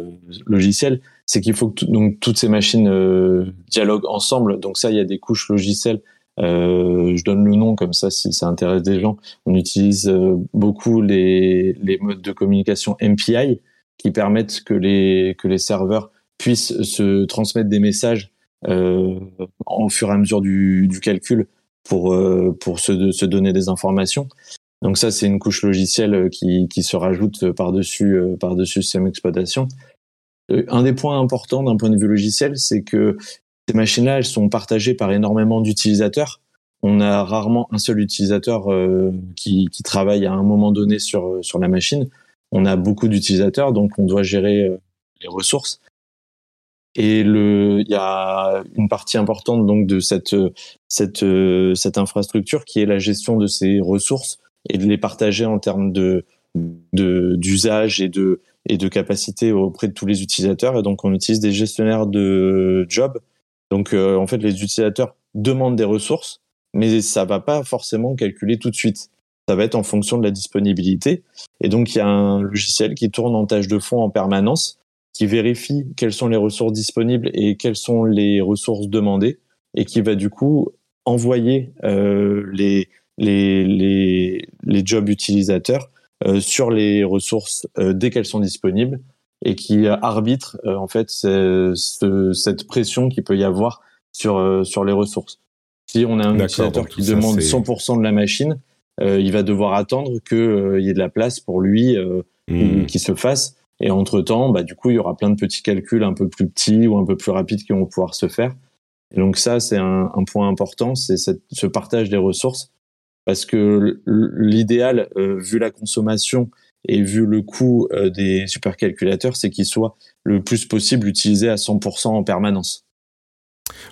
logiciel, c'est qu'il faut que donc toutes ces machines dialoguent ensemble. Donc ça, il y a des couches logicielles euh, je donne le nom comme ça si ça intéresse des gens. On utilise euh, beaucoup les, modes de communication MPI qui permettent que les, que les serveurs puissent se transmettre des messages euh, au fur et à mesure du, calcul pour, euh, pour se, se donner des informations. Donc ça, c'est une couche logicielle qui, qui se rajoute par-dessus par-dessus système d'exploitation. Un des points importants d'un point de vue logiciel, c'est que ces machines-là, elles sont partagées par énormément d'utilisateurs. On a rarement un seul utilisateur euh, qui, travaille à un moment donné sur, sur la machine. On a beaucoup d'utilisateurs, donc on doit gérer euh, les ressources. Et il y a une partie importante donc de cette cette cette infrastructure qui est la gestion de ces ressources et de les partager en termes de d'usage et de et de capacité auprès de tous les utilisateurs. Et donc on utilise des gestionnaires de jobs donc, euh, en fait, les utilisateurs demandent des ressources, mais ça va pas forcément calculer tout de suite. Ça va être en fonction de la disponibilité. Et donc, il y a un logiciel qui tourne en tâche de fond en permanence, qui vérifie quelles sont les ressources disponibles et quelles sont les ressources demandées, et qui va du coup envoyer euh, les, les, les, jobs utilisateurs sur les ressources euh, dès qu'elles sont disponibles et qui arbitre euh, en fait cette pression qu'il peut y avoir sur euh, sur les ressources. Si on a un utilisateur qui demande 100% de la machine, euh, il va devoir attendre qu'il y ait de la place pour lui mmh. qui se fasse. Et entre temps, bah, du coup, il y aura plein de petits calculs un peu plus petits ou un peu plus rapides qui vont pouvoir se faire. Et donc ça, c'est un, un, point important, c'est ce partage des ressources, parce que l'idéal, vu la consommation et vu le coût euh, des supercalculateurs, c'est qu'ils soient le plus possible utilisés à 100% en permanence.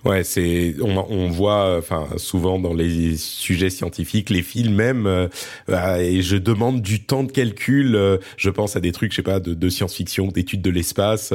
Ouais, c'est on, on voit enfin souvent dans les sujets scientifiques, les films même euh, euh, et je demande du temps de calcul, euh, je pense à des trucs je sais pas de, de science-fiction, d'études de l'espace,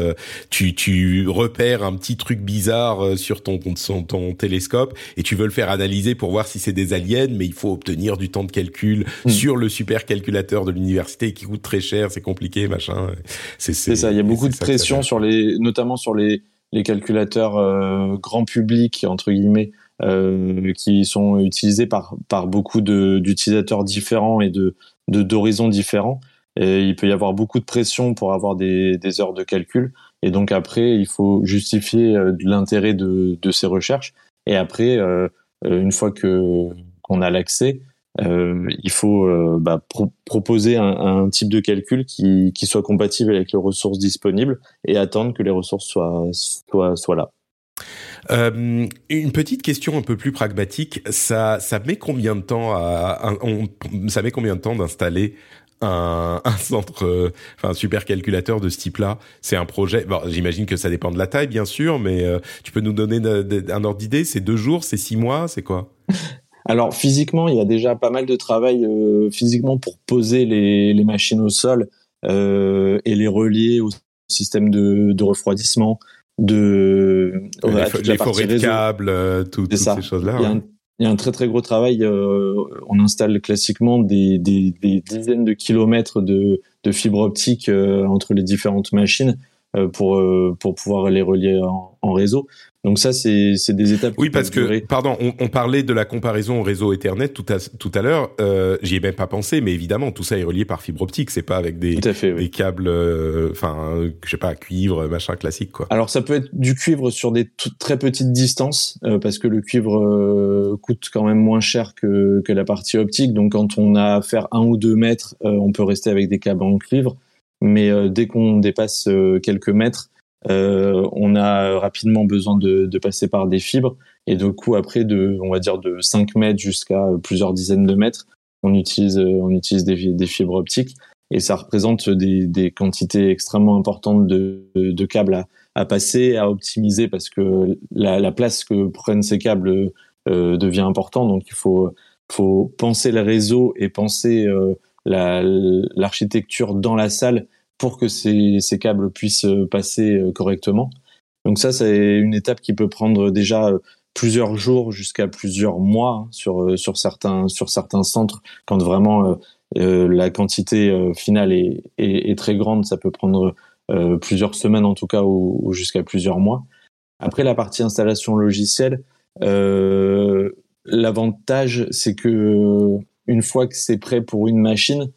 tu tu repères un petit truc bizarre sur ton ton, ton télescope et tu veux le faire analyser pour voir si c'est des aliens, mais il faut obtenir du temps de calcul hmm. sur le supercalculateur de l'université qui coûte très cher, c'est compliqué, machin. C'est ça, il y a beaucoup de pression sur les notamment sur les les calculateurs euh, grand public entre guillemets euh, qui sont utilisés par par beaucoup d'utilisateurs différents et de d'horizons différents. Et il peut y avoir beaucoup de pression pour avoir des, des heures de calcul. Et donc après, il faut justifier euh, l'intérêt de, de ces recherches. Et après, une fois qu'on a l'accès, euh, il faut euh, bah, proposer un, type de calcul qui, soit compatible avec les ressources disponibles et attendre que les ressources soient, là. Euh, une petite question un peu plus pragmatique, ça, met combien de temps ça met combien de temps d'installer un, centre, enfin un supercalculateur de ce type-là? C'est un projet. J'imagine que ça dépend de la taille, bien sûr, mais tu peux nous donner un ordre d'idée? C'est deux jours, c'est six mois, c'est quoi? Alors physiquement, il y a déjà pas mal de travail euh, physiquement pour poser les, les machines au sol euh, et les relier au système de, de refroidissement, de les, forêts de câbles, euh, toutes ces choses-là. Il, y a un, il y a un très très gros travail. Euh, on installe classiquement des, des, des, dizaines de kilomètres de, de fibres optiques euh, entre les différentes machines pour pour pouvoir les relier en, en réseau. Donc ça, c'est des étapes. Oui, parce que pardon, on, on, parlait de la comparaison au réseau Ethernet tout à tout à l'heure. Euh, J'y ai même pas pensé, mais évidemment, tout ça est relié par fibre optique. C'est pas avec des des câbles, euh, enfin, je sais pas, cuivre, machin classique quoi. Alors ça peut être du cuivre sur des très petites distances, euh, parce que le cuivre euh, coûte quand même moins cher que que la partie optique. Donc quand on a à faire un ou deux mètres, euh, on peut rester avec des câbles en cuivre. Mais dès qu'on dépasse quelques mètres, euh, on a rapidement besoin de, de, passer par des fibres. Et du coup après de on va dire de 5 mètres jusqu'à plusieurs dizaines de mètres on utilise on utilise des, fibres optiques. Et ça représente des, des quantités extrêmement importantes de, de câbles à, à, passer à optimiser parce que la, la place que prennent ces câbles euh, devient important donc il faut faut penser le réseau et penser euh, l'architecture dans la salle pour que ces, câbles puissent euh, passer euh, correctement. Donc ça, c'est une étape qui peut prendre déjà plusieurs jours jusqu'à plusieurs mois hein, sur sur certains sur certains centres quand vraiment la quantité finale est, très grande, ça peut prendre plusieurs semaines en tout cas ou, jusqu'à plusieurs mois. Après la partie installation logicielle, l'avantage c'est que une fois que c'est prêt pour une machine,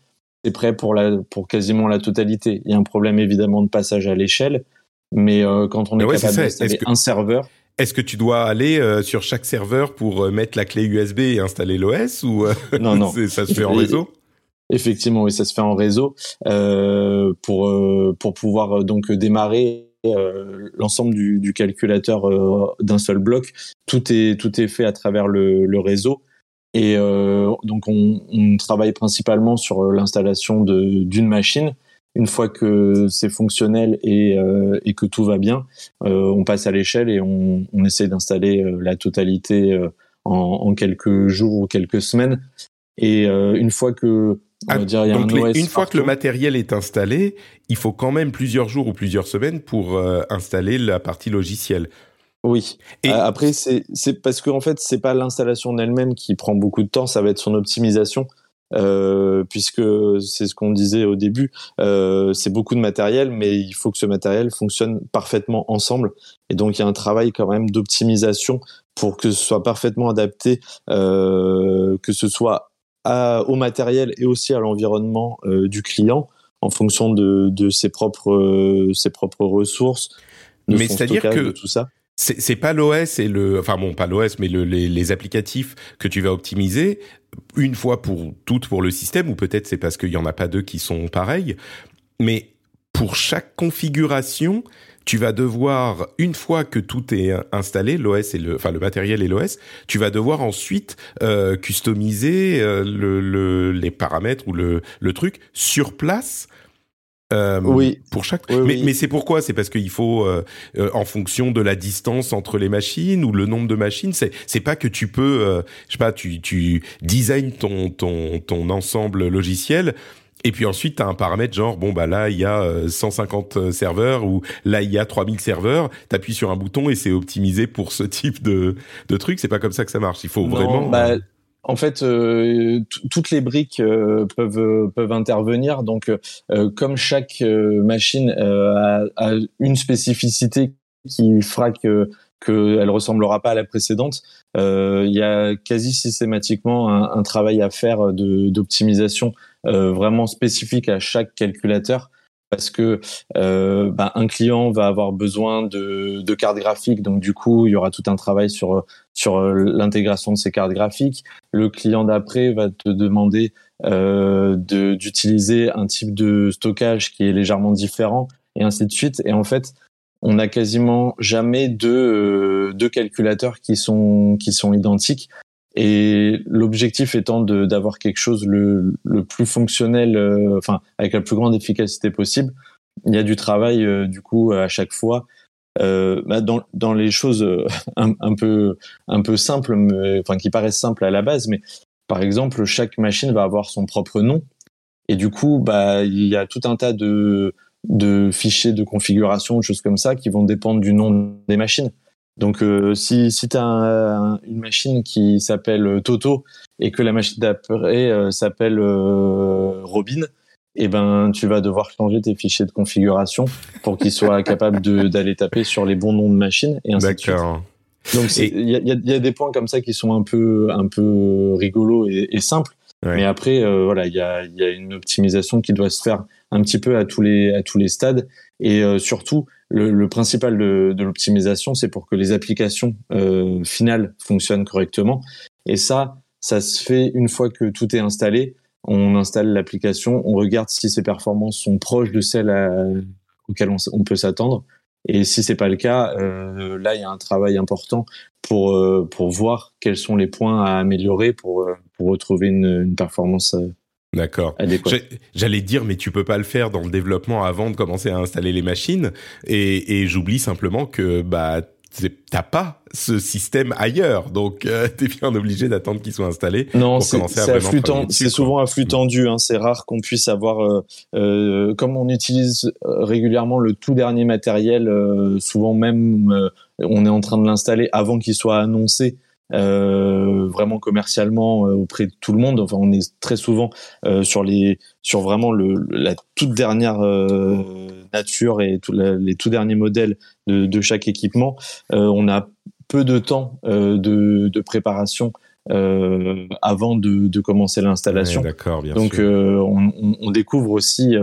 c'est prêt pour, la, pour quasiment la totalité. Il y a un problème évidemment de passage à l'échelle, mais euh, quand on est capable d'installer un serveur. Est-ce que tu dois aller euh, sur chaque serveur pour euh, mettre la clé USB et installer l'OS ou [laughs] non non [laughs] ça se fait en réseau? Effectivement, oui, ça se fait en réseau pour pour pouvoir donc démarrer l'ensemble du, du, calculateur d'un seul bloc. Tout est tout est fait à travers le, le réseau et euh, donc on, on, travaille principalement sur euh, l'installation d'une machine. Une fois que c'est fonctionnel et, euh, et, que tout va bien, euh, on passe à l'échelle et on, on essaie d'installer euh, la totalité en, en, quelques jours ou quelques semaines. Et une fois que on va dire, il y a donc un OS une fois que le matériel est installé, il faut quand même plusieurs jours ou plusieurs semaines pour installer la partie logicielle. Oui. Et après, c'est parce qu'en en fait, c'est pas l'installation en elle-même qui prend beaucoup de temps, ça va être son optimisation. Euh, puisque c'est ce qu'on disait au début, euh, c'est beaucoup de matériel, mais il faut que ce matériel fonctionne parfaitement ensemble. Et donc il y a un travail quand même d'optimisation pour que ce soit parfaitement adapté, euh, que ce soit à, au matériel et aussi à l'environnement du client en fonction de, de ses propres ses propres ressources. mais c'est-à-dire que tout ça c'est pas l'OS et le, enfin bon, pas l'OS, mais le, les, les, applicatifs que tu vas optimiser une fois pour toutes pour le système, ou peut-être c'est parce qu'il y en a pas deux qui sont pareils. Mais pour chaque configuration, tu vas devoir, une fois que tout est installé, l'OS et le, enfin le matériel et l'OS, tu vas devoir ensuite euh, customiser euh, le, le, les paramètres ou le, le truc sur place euh, oui. Pour chaque. Oui, mais, oui. mais c'est pourquoi? C'est parce qu'il faut, euh, euh, en fonction de la distance entre les machines ou le nombre de machines. C'est c'est pas que tu peux, euh, je sais pas, tu tu design ton ton ton ensemble logiciel. Et puis ensuite, tu as un paramètre genre, bon, bah là, il y a 150 serveurs ou là, il y a 3000 serveurs. Tu appuies sur un bouton et c'est optimisé pour ce type de, de truc. C'est pas comme ça que ça marche. Il faut non, vraiment... Bah, en fait, euh, toutes les briques euh, peuvent peuvent intervenir. Donc, euh, comme chaque machine a, a, une spécificité qui fera que qu'elle ressemblera pas à la précédente, il y a quasi systématiquement un, un travail à faire d'optimisation vraiment spécifique à chaque calculateur parce que euh, bah, un client va avoir besoin de, de, cartes graphiques, donc du coup il y aura tout un travail sur sur l'intégration de ces cartes graphiques. Le client d'après va te demander euh, d'utiliser un type de stockage qui est légèrement différent et ainsi de suite. Et en fait, on n'a quasiment jamais deux, deux calculateurs qui sont qui sont identiques. Et l'objectif étant d'avoir quelque chose le, plus fonctionnel, euh, enfin avec la plus grande efficacité possible. Il y a du travail euh, du coup à chaque fois. Euh, bah dans, les choses [laughs] un, peu un peu simples, enfin qui paraissent simples à la base, mais par exemple chaque machine va avoir son propre nom et du coup bah il y a tout un tas de de fichiers de configuration, de choses comme ça qui vont dépendre du nom des machines. Donc, euh, si, si tu as un, une machine qui s'appelle Toto et que la machine d'après euh, s'appelle euh, Robin, eh ben, tu vas devoir changer tes fichiers de configuration pour qu'ils soient [laughs] capables d'aller taper sur les bons noms de machines et ainsi de suite. Donc, il y, a, y, a, des points comme ça qui sont un peu, un peu rigolos et, et simples. Ouais. Mais après, euh, voilà, il y a, y a une optimisation qui doit se faire un petit peu à tous les, à tous les stades. Et euh, surtout, le, le, principal de, de l'optimisation, c'est pour que les applications euh, finales fonctionnent correctement. Et ça, ça se fait une fois que tout est installé. On installe l'application, on regarde si ses performances sont proches de celles à, auxquelles on, on peut s'attendre. Et si c'est pas le cas, euh, là il y a un travail important pour euh, pour voir quels sont les points à améliorer pour euh, pour retrouver une, une performance euh, D'accord. J'allais dire, mais tu peux pas le faire dans le développement avant de commencer à installer les machines. Et, et j'oublie simplement que bah t'as pas ce système ailleurs, donc euh, [laughs] t'es bien obligé d'attendre qu'il soit installé non, vraiment C'est souvent à flux mm. tendu. Hein, c'est rare qu'on puisse avoir, euh, euh, comme on utilise régulièrement le tout dernier matériel, souvent même on est en train de l'installer avant qu'il soit annoncé. Vraiment commercialement auprès de tout le monde. Enfin, on est très souvent sur les sur vraiment le la toute dernière nature et les tout derniers modèles de, chaque équipement, euh, on a peu de temps euh, de, préparation euh, avant de, commencer l'installation. D'accord, bien Donc on, découvre aussi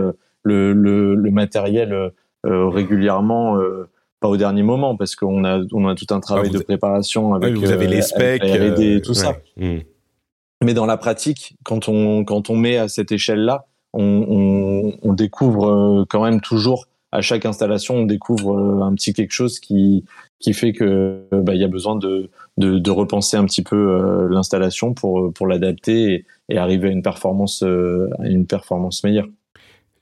le, matériel régulièrement pas au dernier moment parce qu'on a on a tout un travail ah, de préparation avec vous avez les specs et tout ça hmm. mais dans la pratique quand on quand on met à cette échelle là on, découvre euh, quand même toujours à chaque installation, on découvre euh, un petit quelque chose qui qui fait que bah, il y a besoin de, de, repenser un petit peu euh, l'installation pour pour l'adapter et, arriver à une performance à une performance meilleure.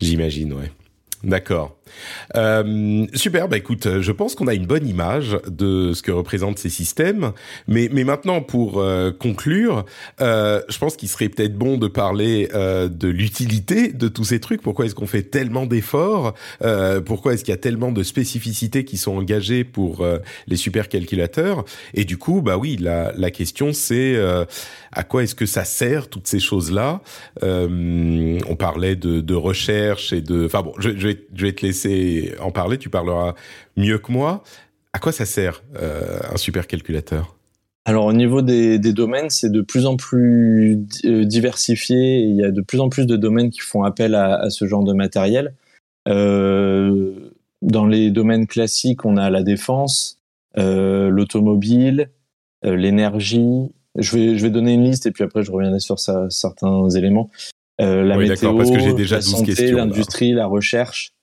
J'imagine, ouais. D'accord. Euh, super, bah écoute, je pense qu'on a une bonne image de ce que représentent ces systèmes, mais, mais maintenant pour euh, conclure, euh, je pense qu'il serait peut-être bon de parler euh, de l'utilité de tous ces trucs. Pourquoi est-ce qu'on fait tellement d'efforts? Euh, Pourquoi est-ce qu'il y a tellement de spécificités qui sont engagées pour euh, les supercalculateurs? Et du coup, bah oui, la, la question c'est à quoi est-ce que ça sert toutes ces choses-là? On parlait de, recherche et de, enfin bon, je, vais, je vais te laisser en parler, tu parleras mieux que moi. À quoi ça sert euh, un supercalculateur? Alors au niveau des, domaines, c'est de plus en plus euh, diversifié. il y a de plus en plus de domaines qui font appel à, ce genre de matériel. Euh, dans les domaines classiques, on a la défense, l'automobile, l'énergie. Je vais, je vais donner une liste et puis après je reviendrai sur certains éléments. la météo, parce que j'ai déjà la santé, l'industrie, la recherche.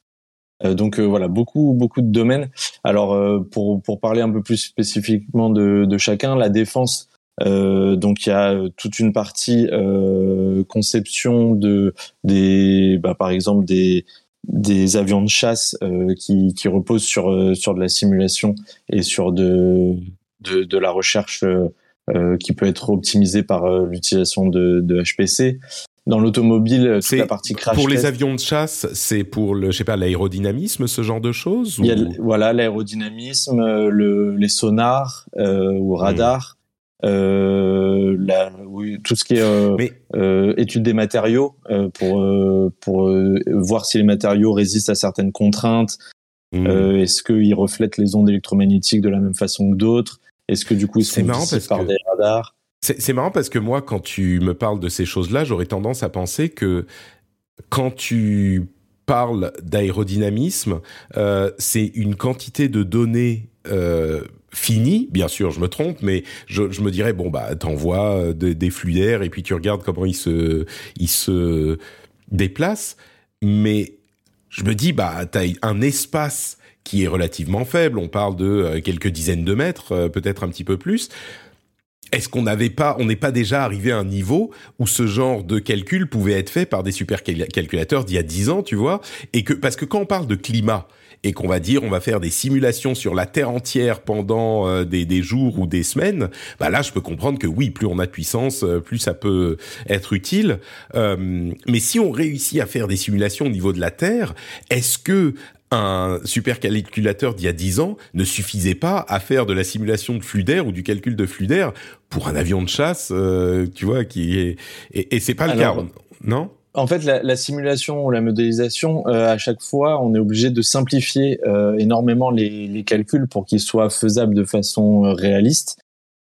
Euh, donc euh, voilà, beaucoup beaucoup de domaines. Alors euh, pour pour parler un peu plus spécifiquement de, de chacun, la défense. donc il y a toute une partie conception de des bah, par exemple des des avions de chasse qui, qui reposent sur sur de la simulation et sur de de, de la recherche qui peut être optimisée par l'utilisation de, de HPC. Dans l'automobile, c'est la partie crash Pour les avions de chasse, c'est pour le, je sais pas, l'aérodynamisme, ce genre de choses. Il y a, voilà, l'aérodynamisme, euh, le, les sonars euh, ou radars, hmm. euh, la, oui, tout ce qui est euh, euh, étude des matériaux pour pour voir si les matériaux résistent à certaines contraintes. Hmm. Est-ce qu'ils reflètent les ondes électromagnétiques de la même façon que d'autres? Est-ce que du coup ils sont par des radars? C'est marrant parce que moi, quand tu me parles de ces choses-là, j'aurais tendance à penser que quand tu parles d'aérodynamisme, euh, c'est une quantité de données euh. Bien sûr, je me trompe, mais je, me dirais bon bah t'envoies euh, des flux d'air et puis tu regardes comment ils se ils se déplacent. Mais je me dis bah t'as un espace qui est relativement faible. On parle de quelques dizaines de mètres, peut-être un petit peu plus est-ce qu'on n'avait pas, on n'est pas déjà arrivé à un niveau où ce genre de calcul pouvait être fait par des supercalculateurs d'il y a dix ans, tu vois, et que parce que quand on parle de climat et qu'on va dire on va faire des simulations sur la Terre entière pendant euh, des, jours ou des semaines, bah là je peux comprendre que oui, plus on a de puissance, euh, plus ça peut être utile. Euh, mais si on réussit à faire des simulations au niveau de la Terre, est-ce que un supercalculateur d'il y a 10 ans ne suffisait pas à faire de la simulation de flux d'air ou du calcul de flux d'air pour un avion de chasse, euh, tu vois, qui est et, et c'est pas le cas, non? En fait, la, la, simulation ou la modélisation, euh, à chaque fois, on est obligé de simplifier euh, énormément les, les, calculs pour qu'ils soient faisables de façon réaliste.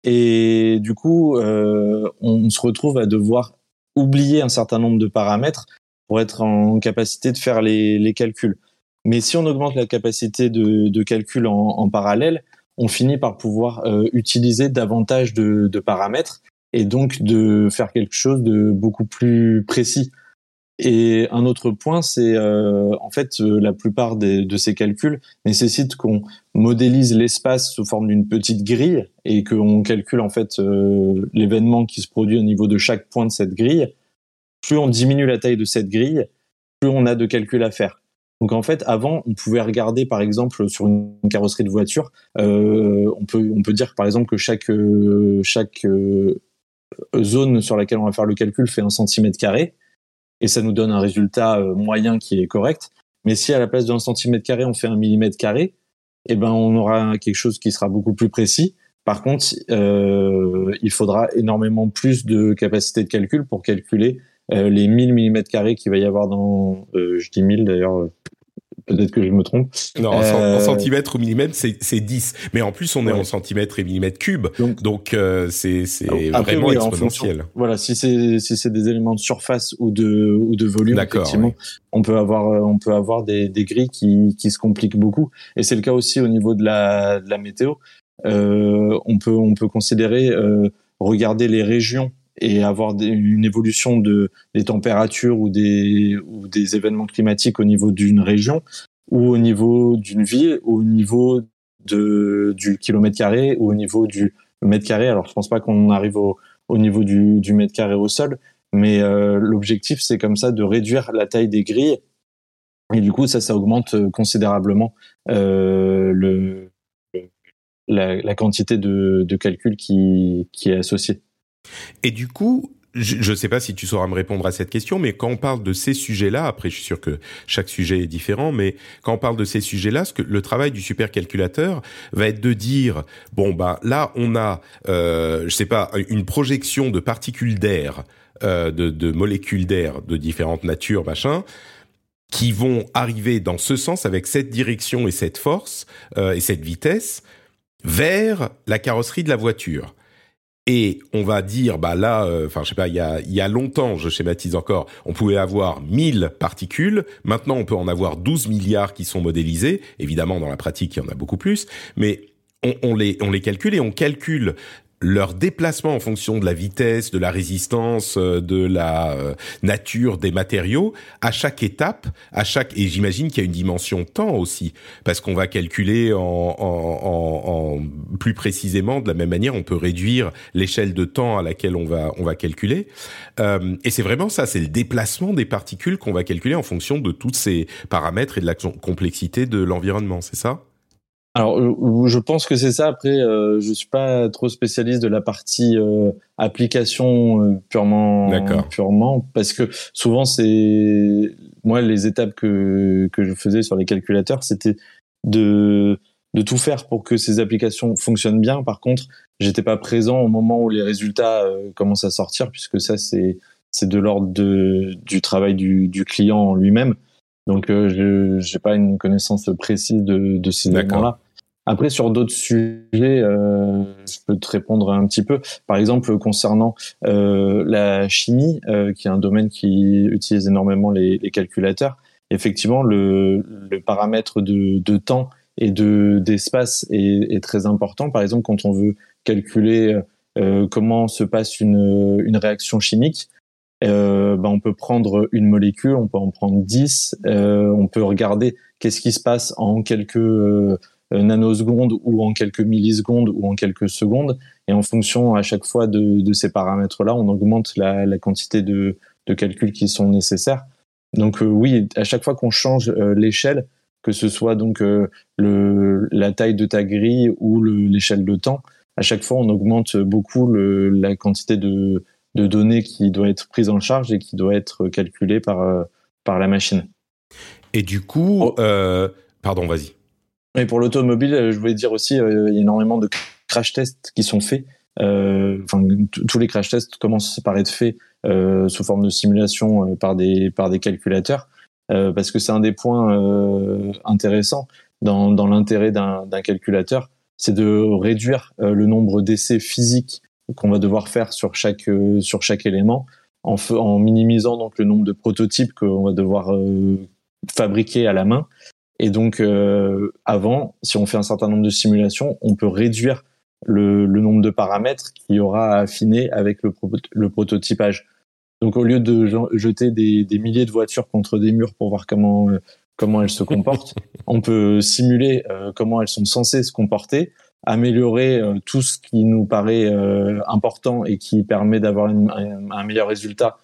Et du coup, on se retrouve à devoir oublier un certain nombre de paramètres pour être en capacité de faire les, les calculs. Mais si on augmente la capacité de, de calcul en, en, parallèle, on finit par pouvoir euh, utiliser davantage de, de, paramètres et donc de faire quelque chose de beaucoup plus précis. Et un autre point, c'est euh, en fait euh, la plupart des, de ces calculs nécessitent qu'on modélise l'espace sous forme d'une petite grille et qu'on calcule en fait euh, l'événement qui se produit au niveau de chaque point de cette grille. Plus on diminue la taille de cette grille, plus on a de calculs à faire. Donc en fait, avant, on pouvait regarder par exemple sur une carrosserie de voiture, euh, on peut on peut dire par exemple que chaque euh, chaque euh, zone sur laquelle on va faire le calcul fait un centimètre carré et ça nous donne un résultat moyen qui est correct. Mais si à la place d'un centimètre carré on fait un millimètre carré, eh ben on aura quelque chose qui sera beaucoup plus précis. Par contre, il faudra énormément plus de capacité de calcul pour calculer les 1000 mm carrés qu'il va y avoir dans, je dis 1000 d'ailleurs, Peut-être que je me trompe. Non, en, euh, centimètres ou millimètres, c'est 10. Mais en plus, on est en centimètres et millimètres cubes. Donc, euh, c'est vraiment exponentiel. voilà, si c'est si des éléments de surface ou de ou de volume, effectivement, on peut avoir euh, on peut avoir des, des grilles qui, qui se compliquent beaucoup. Et c'est le cas aussi au niveau de la, de la météo. Euh, on peut on peut considérer euh, regarder les régions et avoir une évolution de, des températures ou des, ou des événements climatiques au niveau d'une région ou au niveau d'une ville au niveau de, du kilomètre carré ou au niveau du mètre carré. Alors je pense pas qu'on arrive au, au niveau du, du, mètre carré au sol, mais euh, l'objectif c'est comme ça de réduire la taille des grilles et du coup ça ça augmente considérablement euh, le, la, la, quantité de, de calcul qui, qui est associée. Et du coup, je ne sais pas si tu sauras me répondre à cette question, mais quand on parle de ces sujets-là, après je suis sûr que chaque sujet est différent, mais quand on parle de ces sujets-là, ce que le travail du supercalculateur va être de dire bon bah là on a, euh, je sais pas, une projection de particules d'air, euh, de, molécules d'air de différentes natures, machin qui vont arriver dans ce sens avec cette direction et cette force euh, et cette vitesse vers la carrosserie de la voiture et on va dire bah là euh, enfin je sais pas il y a y a longtemps je schématise encore on pouvait avoir 1000 particules. Maintenant on peut en avoir 12 milliards qui sont modélisés. Évidemment dans la pratique il y en a beaucoup plus. Mais on, on les on les calcule et on calcule leur déplacement en fonction de la vitesse, de la résistance, euh, de la euh, nature des matériaux à chaque étape, à chaque et j'imagine qu'il y a une dimension temps aussi parce qu'on va calculer en, en, en, plus précisément de la même manière, on peut réduire l'échelle de temps à laquelle on va on va calculer. Euh, et c'est vraiment ça, c'est le déplacement des particules qu'on va calculer en fonction de tous ces paramètres et de la complexité de l'environnement, c'est ça? Alors, euh, je pense que c'est ça. Après, euh, je suis pas trop spécialiste de la partie euh, application euh, purement, purement, parce que souvent c'est moi les étapes que que je faisais sur les calculateurs, c'était de de tout faire pour que ces applications fonctionnent bien. Par contre, j'étais pas présent au moment où les résultats commencent à sortir, puisque ça c'est c'est de l'ordre de du travail du, du client lui-même. Donc, je n'ai pas une connaissance précise de, de ces éléments-là. Après, sur d'autres sujets, euh, je peux te répondre un petit peu. Par exemple, concernant euh, la chimie, euh, qui est un domaine qui utilise énormément les, les calculateurs, effectivement, le, le paramètre de, de, temps et de d'espace est, est, très important. Par exemple, quand on veut calculer euh, comment se passe une, une réaction chimique, euh, ben on peut prendre une molécule, on peut en prendre 10, euh, on peut regarder qu'est-ce qui se passe en quelques euh, nanosecondes ou en quelques millisecondes ou en quelques secondes. Et en fonction à chaque fois de, ces paramètres-là, on augmente la, quantité de, calculs qui sont nécessaires. Donc oui, à chaque fois qu'on change l'échelle, que ce soit donc la taille de ta grille ou l'échelle de temps, à chaque fois on augmente beaucoup la quantité de, de, données qui doit être prise en charge et qui doit être calculée par, par la machine. Et du coup, oh. euh, pardon, vas-y. Et pour l'automobile, euh, je voulais dire aussi, euh, il y a énormément de crash tests qui sont faits. Euh, enfin, tous les crash tests commencent par être faits euh, sous forme de simulation euh, par des par des calculateurs, parce que c'est un des points intéressants dans, dans l'intérêt d'un calculateur, c'est de réduire le nombre d'essais physiques qu'on va devoir faire sur chaque sur chaque élément, en, en minimisant donc le nombre de prototypes qu'on va devoir fabriquer à la main et donc, euh, avant, si on fait un certain nombre de simulations, on peut réduire le, le nombre de paramètres qu'il y aura à affiner avec le, le, prototypage. Donc, au lieu de jeter des, des, milliers de voitures contre des murs pour voir comment, euh, comment elles se comportent, [laughs] on peut simuler euh, comment elles sont censées se comporter, améliorer euh, tout ce qui nous paraît euh, important et qui permet d'avoir un, un, meilleur résultat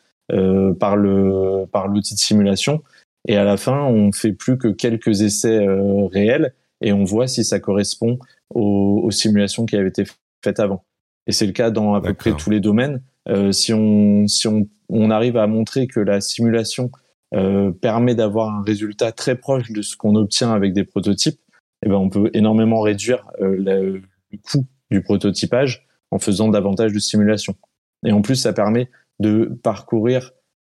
par le par l'outil de simulation Et à la fin, on fait plus que quelques essais réels et on voit si ça correspond aux, aux simulations qui avaient été faites avant. Et c'est le cas dans à peu près tous les domaines. Euh, si on si on, on, arrive à montrer que la simulation euh, permet d'avoir un résultat très proche de ce qu'on obtient avec des prototypes, eh ben on peut énormément réduire euh, le, coût du prototypage en faisant davantage de simulations. Et en plus, ça permet de parcourir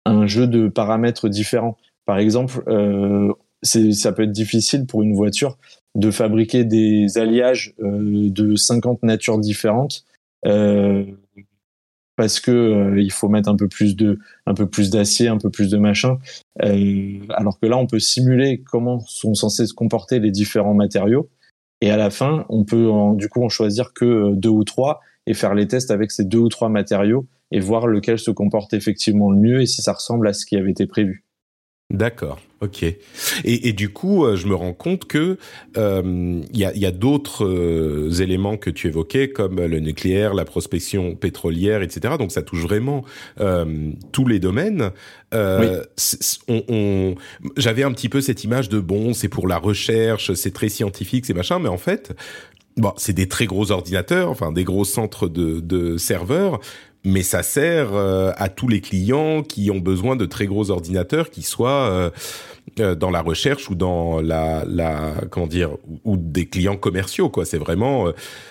un jeu de paramètres différents. Par exemple, euh, ça peut être difficile pour une voiture de fabriquer des alliages euh, de 50 natures différentes euh, parce que euh, il faut mettre un peu plus de un peu plus d'acier, un peu plus de machin. Euh, alors que là, on peut simuler comment sont censés se comporter les différents matériaux. Et à la fin, on peut du coup en choisir que deux ou trois et faire les tests avec ces deux ou trois matériaux et voir lequel se comporte effectivement le mieux et si ça ressemble à ce qui avait été prévu. D'accord. Ok. Et, et, du coup, euh, je me rends compte que il euh, y a, y a d'autres euh, éléments que tu évoquais, comme le nucléaire, la prospection pétrolière, etc. Donc ça touche vraiment tous les domaines. On, on, J'avais un petit peu cette image de bon, c'est pour la recherche, c'est très scientifique, c'est machin, mais en fait, bon, c'est des très gros ordinateurs, enfin des gros centres de, de serveurs, mais ça sert euh, à tous les clients qui ont besoin de très gros ordinateurs qui soient euh, euh, dans la recherche ou dans la, la comment dire ou, des clients commerciaux quoi. C'est vraiment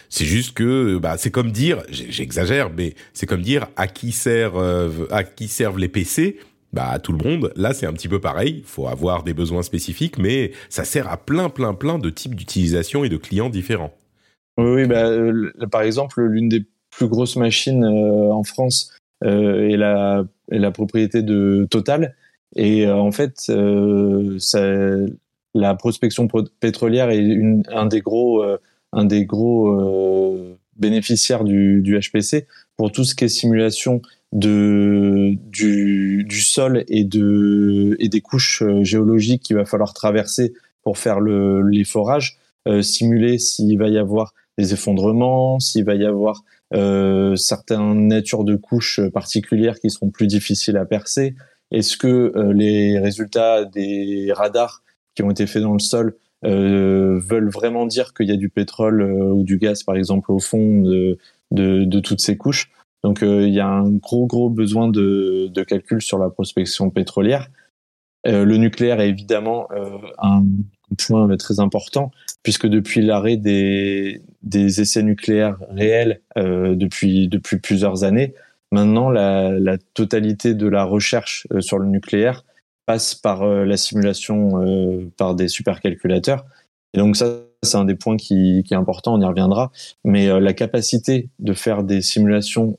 c'est juste que bah c'est comme dire j'exagère mais c'est comme dire à qui servent à qui servent les PC bah à tout le monde. Là c'est un petit peu pareil. Faut avoir des besoins spécifiques mais ça sert à plein plein plein de types d'utilisation et de clients différents. Oui bah, par exemple l'une des plus grosse machine euh, en France euh, est la, est la propriété de Total. Et euh, en fait, la prospection pétrolière est un des gros, bénéficiaires du, HPC pour tout ce qui est simulation du, sol et, de, et des couches géologiques qu'il va falloir traverser pour faire le, les forages, simuler s'il va y avoir des effondrements, s'il va y avoir euh, certaines natures de couches particulières qui seront plus difficiles à percer Est-ce que euh, les résultats des radars qui ont été faits dans le sol euh, veulent vraiment dire qu'il y a du pétrole euh, ou du gaz, par exemple, au fond de, de, de toutes ces couches? Donc il y a un gros, gros besoin de, de calcul sur la prospection pétrolière. le nucléaire est évidemment un point très important, puisque depuis l'arrêt des, des essais nucléaires réels euh, depuis, depuis plusieurs années, maintenant la, la totalité de la recherche euh, sur le nucléaire passe par euh, la simulation euh, par des supercalculateurs. Et donc ça, c'est un des points qui, qui, est important, on y reviendra. Mais la capacité de faire des simulations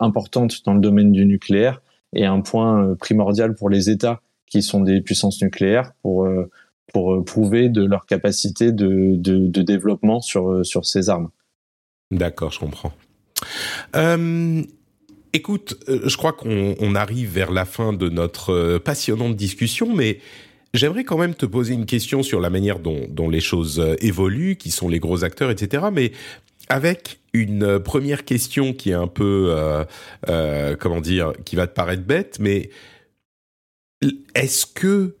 importantes dans le domaine du nucléaire est un point primordial pour les États qui sont des puissances nucléaires pour pour euh, prouver de leur capacité de, de, développement sur, euh, sur ces armes. D'accord, je comprends. Euh, écoute, euh, je crois qu'on arrive vers la fin de notre passionnante discussion, mais j'aimerais quand même te poser une question sur la manière dont, dont les choses évoluent, qui sont les gros acteurs, etc. Mais avec une première question qui est un peu, comment dire, qui va te paraître bête, mais est-ce que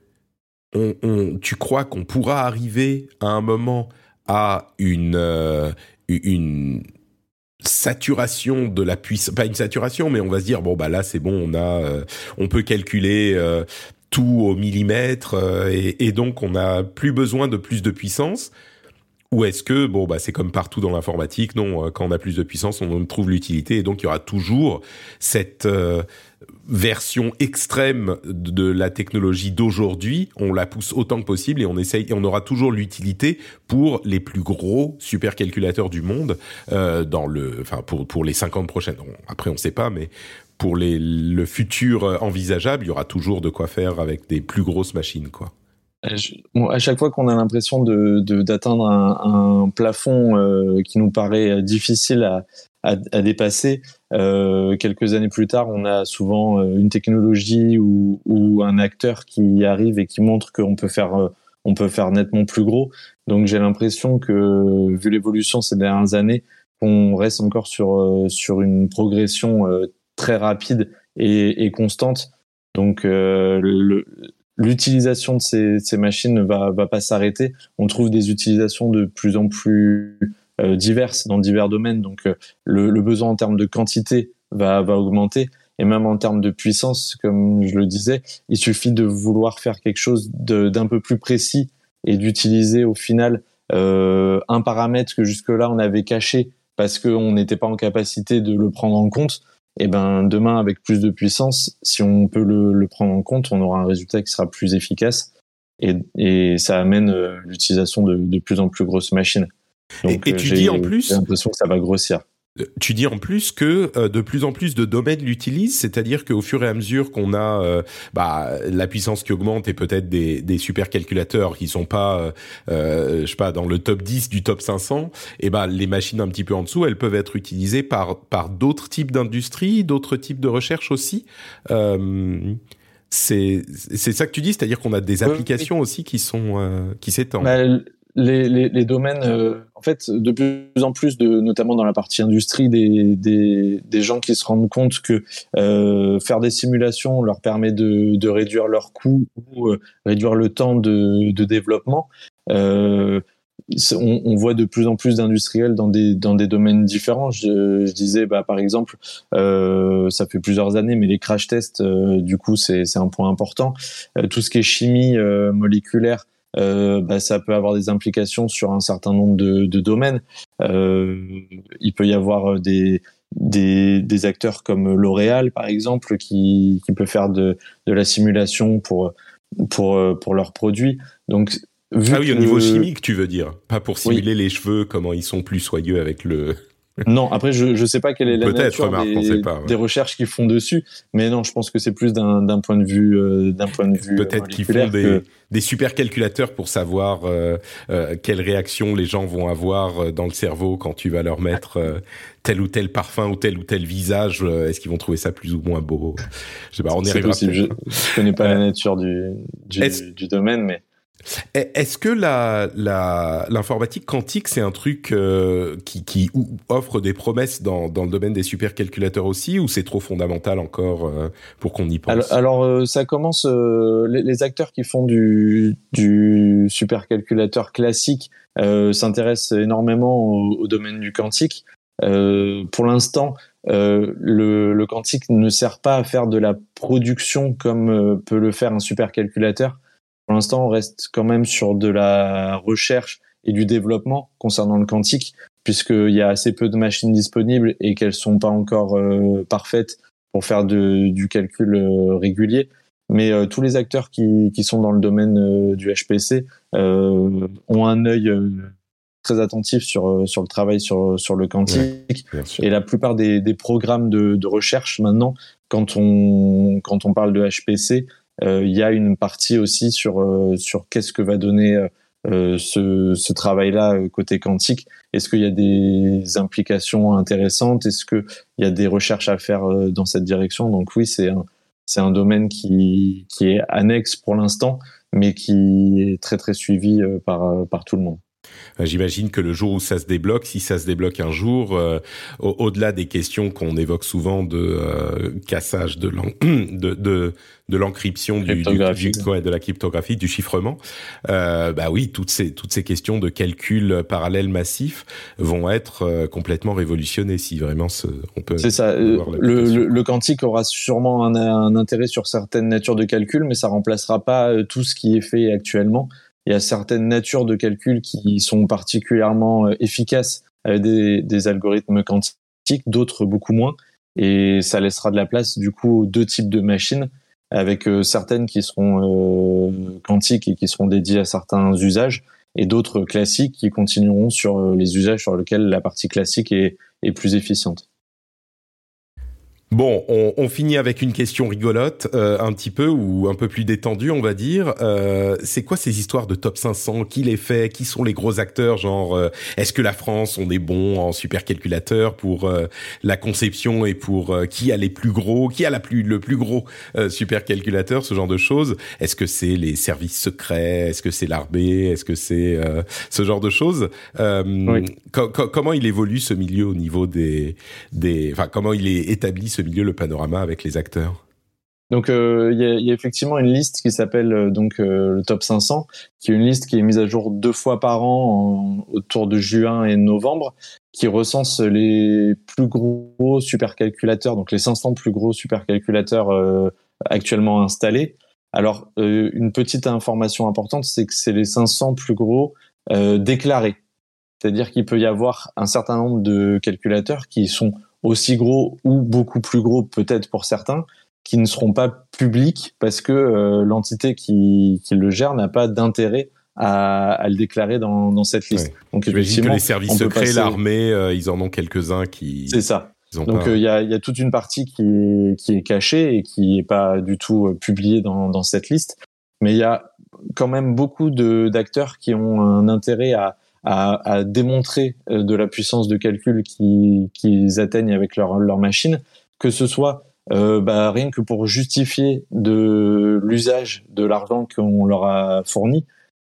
tu crois qu'on pourra arriver à un moment à une, euh, une saturation de la puissance, pas une saturation, mais on va se dire bon bah là c'est bon, on a, euh, on peut calculer euh, tout au millimètre et, et, donc on n'a plus besoin de plus de puissance. Ou est-ce que, bon, bah, c'est comme partout dans l'informatique, non, quand on a plus de puissance, on trouve l'utilité, et donc il y aura toujours cette, version extrême de la technologie d'aujourd'hui, on la pousse autant que possible et on essaye et on aura toujours l'utilité pour les plus gros supercalculateurs du monde euh, dans le, enfin pour pour les 50 prochaines. Après, on sait pas, mais pour les, le futur envisageable, il y aura toujours de quoi faire avec des plus grosses machines, quoi. Bon, à chaque fois qu'on a l'impression de d'atteindre un, un, plafond euh, qui nous paraît difficile à, à, dépasser. Euh, quelques années plus tard, on a souvent euh, une technologie ou, un acteur qui arrive et qui montre qu'on peut faire euh, on peut faire nettement plus gros. Donc j'ai l'impression que vu l'évolution ces dernières années, on reste encore sur sur une progression très rapide et, constante. Donc l'utilisation de ces, machines ne va, va pas s'arrêter. On trouve des utilisations de plus en plus diverses dans divers domaines. Donc le, le, besoin en termes de quantité va, augmenter. Et même en termes de puissance, comme je le disais, il suffit de vouloir faire quelque chose d'un peu plus précis et d'utiliser au final euh, un paramètre que jusque-là on avait caché parce qu'on n'était pas en capacité de le prendre en compte. Et ben demain, avec plus de puissance, si on peut le, prendre en compte, on aura un résultat qui sera plus efficace et, ça amène euh, l'utilisation de, de, plus en plus grosses machines. Donc, et, et tu dis en plus, j'ai l'impression que ça va grossir. Tu dis en plus que euh, de plus en plus de domaines l'utilisent, c'est-à-dire qu'au fur et à mesure qu'on a euh, bah, la puissance qui augmente et peut-être des, des supercalculateurs qui sont pas, euh, euh, je sais pas, dans le top 10 du top 500, et ben les machines un petit peu en dessous, elles peuvent être utilisées par par d'autres types d'industries, d'autres types de recherche aussi. c'est c'est ça que tu dis, c'est-à-dire qu'on a des applications aussi qui sont qui s'étendent. Les, les, les, domaines, euh, en fait, de plus en plus, de, notamment dans la partie industrie, des, des, des gens qui se rendent compte que euh, faire des simulations leur permet de, de réduire leurs coûts ou euh, réduire le temps de, de développement. Euh, on, on, voit de plus en plus d'industriels dans des, dans des domaines différents. Je, je disais, bah, par exemple, euh, ça fait plusieurs années, mais les crash tests, euh, du coup, c'est un point important. tout ce qui est chimie moléculaire, euh, bah, ça peut avoir des implications sur un certain nombre de, de domaines. Euh, il peut y avoir des, des, des acteurs comme L'Oréal, par exemple, qui, qui peut faire de, de la simulation pour, pour, pour leurs produits. Donc, Vu ah oui, au niveau chimique, tu veux dire, pas pour simuler oui. les cheveux, comment ils sont plus soyeux avec le. [laughs] Non, après je je sais pas quelle est la nature des, pas, ouais. des, recherches qu'ils font dessus, mais non, je pense que c'est plus d'un point de vue euh, d'un point de vue peut-être qu'ils font des que... des supercalculateurs pour savoir euh, euh, quelles réactions les gens vont avoir euh, dans le cerveau quand tu vas leur mettre euh, tel ou tel parfum ou tel ou tel visage. Euh, Est-ce qu'ils vont trouver ça plus ou moins beau? Je sais pas, on. Possible. Je, je connais pas la nature du du, du domaine, mais est-ce que l'informatique quantique, c'est un truc euh, qui, offre des promesses dans, le domaine des supercalculateurs aussi, ou c'est trop fondamental encore euh, pour qu'on y pense? Alors, euh, ça commence. Les, acteurs qui font du, supercalculateur classique s'intéressent énormément au, domaine du quantique. pour l'instant, le, quantique ne sert pas à faire de la production comme peut le faire un supercalculateur pour l'instant, on reste quand même sur de la recherche et du développement concernant le quantique, puisqu'il y a assez peu de machines disponibles et qu'elles sont pas encore euh, parfaites pour faire de, du calcul euh, régulier. Mais euh, tous les acteurs qui, qui, sont dans le domaine du HPC ont un œil très attentif sur, sur le travail sur, sur le quantique. Ouais, et la plupart des, des programmes de, de, recherche maintenant, quand on, quand on parle de HPC, il y a une partie aussi sur euh, sur qu'est-ce que va donner euh, ce, ce travail-là côté quantique. Est-ce qu'il y a des implications intéressantes? Est-ce qu'il y a des recherches à faire dans cette direction? Donc oui, c'est un, c'est un domaine qui, qui est annexe pour l'instant, mais qui est très très suivi par, par tout le monde. J'imagine que le jour où ça se débloque, si ça se débloque un jour, euh, au-delà des questions qu'on évoque souvent de euh, cassage de [clears throat] de, de, de l'encryption du, du, du ouais, de la cryptographie, du chiffrement, euh, bah oui, toutes ces toutes ces questions de calcul parallèle massif vont être euh, complètement révolutionnées si vraiment ce, on peut. C'est ça. Le, le, le, quantique aura sûrement un, un intérêt sur certaines natures de calcul, mais ça remplacera pas euh, tout ce qui est fait actuellement il y a certaines natures de calcul qui sont particulièrement euh, efficaces avec des, des algorithmes quantiques, d'autres beaucoup moins. Et ça laissera de la place du coup aux deux types de machines, avec euh, certaines qui seront euh, quantiques et qui seront dédiées à certains usages, et d'autres classiques qui continueront sur euh, les usages sur lesquels la partie classique est plus efficiente. Bon, on, on, finit avec une question rigolote, euh, un petit peu ou un peu plus détendue, on va dire. Euh, c'est quoi ces histoires de top 500 Qui les fait? Qui sont les gros acteurs? Genre, euh, est-ce que la France, on est bon en supercalculateur pour euh, la conception et pour euh, qui a les plus gros Qui a la plus le plus gros supercalculateur Ce genre de choses? Est-ce que c'est les services secrets? Est-ce que c'est l'armée? Est-ce que c'est ce genre de choses? Oui. co co Comment il évolue ce milieu au niveau des des Enfin, comment il est établi ce le panorama avec les acteurs? Donc il y, a, effectivement une liste qui s'appelle donc le top 500, qui est une liste qui est mise à jour deux fois par an autour de juin et novembre, qui recense les plus gros supercalculateurs, donc les 500 plus gros supercalculateurs actuellement installés. Alors une petite information importante, c'est que c'est les 500 plus gros déclarés. C'est-à-dire qu'il peut y avoir un certain nombre de calculateurs qui sont aussi gros ou beaucoup plus gros peut-être pour certains, qui ne seront pas publics parce que euh, l'entité qui, qui, le gère n'a pas d'intérêt à, à, le déclarer dans, dans cette liste. Donc effectivement, que les services secrets, l'armée, euh, ils en ont quelques-uns qui. C'est ça. Donc euh, il y, a, y, a, toute une partie qui est, qui est cachée et qui est pas du tout publiée dans, dans cette liste. Mais il y a quand même beaucoup d'acteurs qui ont un intérêt à, à, à, démontrer euh, de la puissance de calcul qu'ils atteignent avec leur, leur machine, que ce soit euh, bah, rien que pour justifier de l'usage de l'argent qu'on leur a fourni.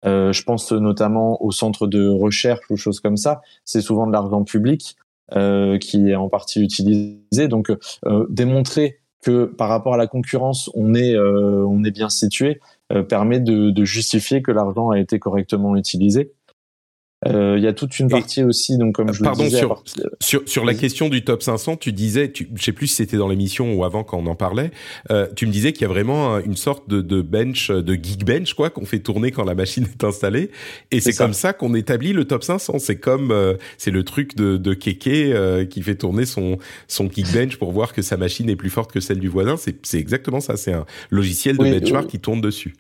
Euh, je pense notamment au centre de recherche ou choses comme ça. C'est souvent de l'argent public euh, qui est en partie utilisé. Donc, euh, démontrer que par rapport à la concurrence, on est, euh, on est bien situé, permet de, de, justifier que l'argent a été correctement utilisé. Euh, il y a toute une partie aussi, donc comme je pardon, le disais. Sur, sur, sur la question du top 500, tu disais, tu, je sais plus si c'était dans l'émission ou avant quand on en parlait, euh, tu me disais qu'il y a vraiment une sorte de, de bench, de Geekbench, quoi, qu'on fait tourner quand la machine est installée. Et c'est comme ça qu'on établit le top 500. C'est comme, euh, c'est le truc de, de Keke euh, qui fait tourner son, son Geekbench pour voir que sa machine est plus forte que celle du voisin. C'est exactement ça. C'est un logiciel de oui, benchmark qui tourne dessus.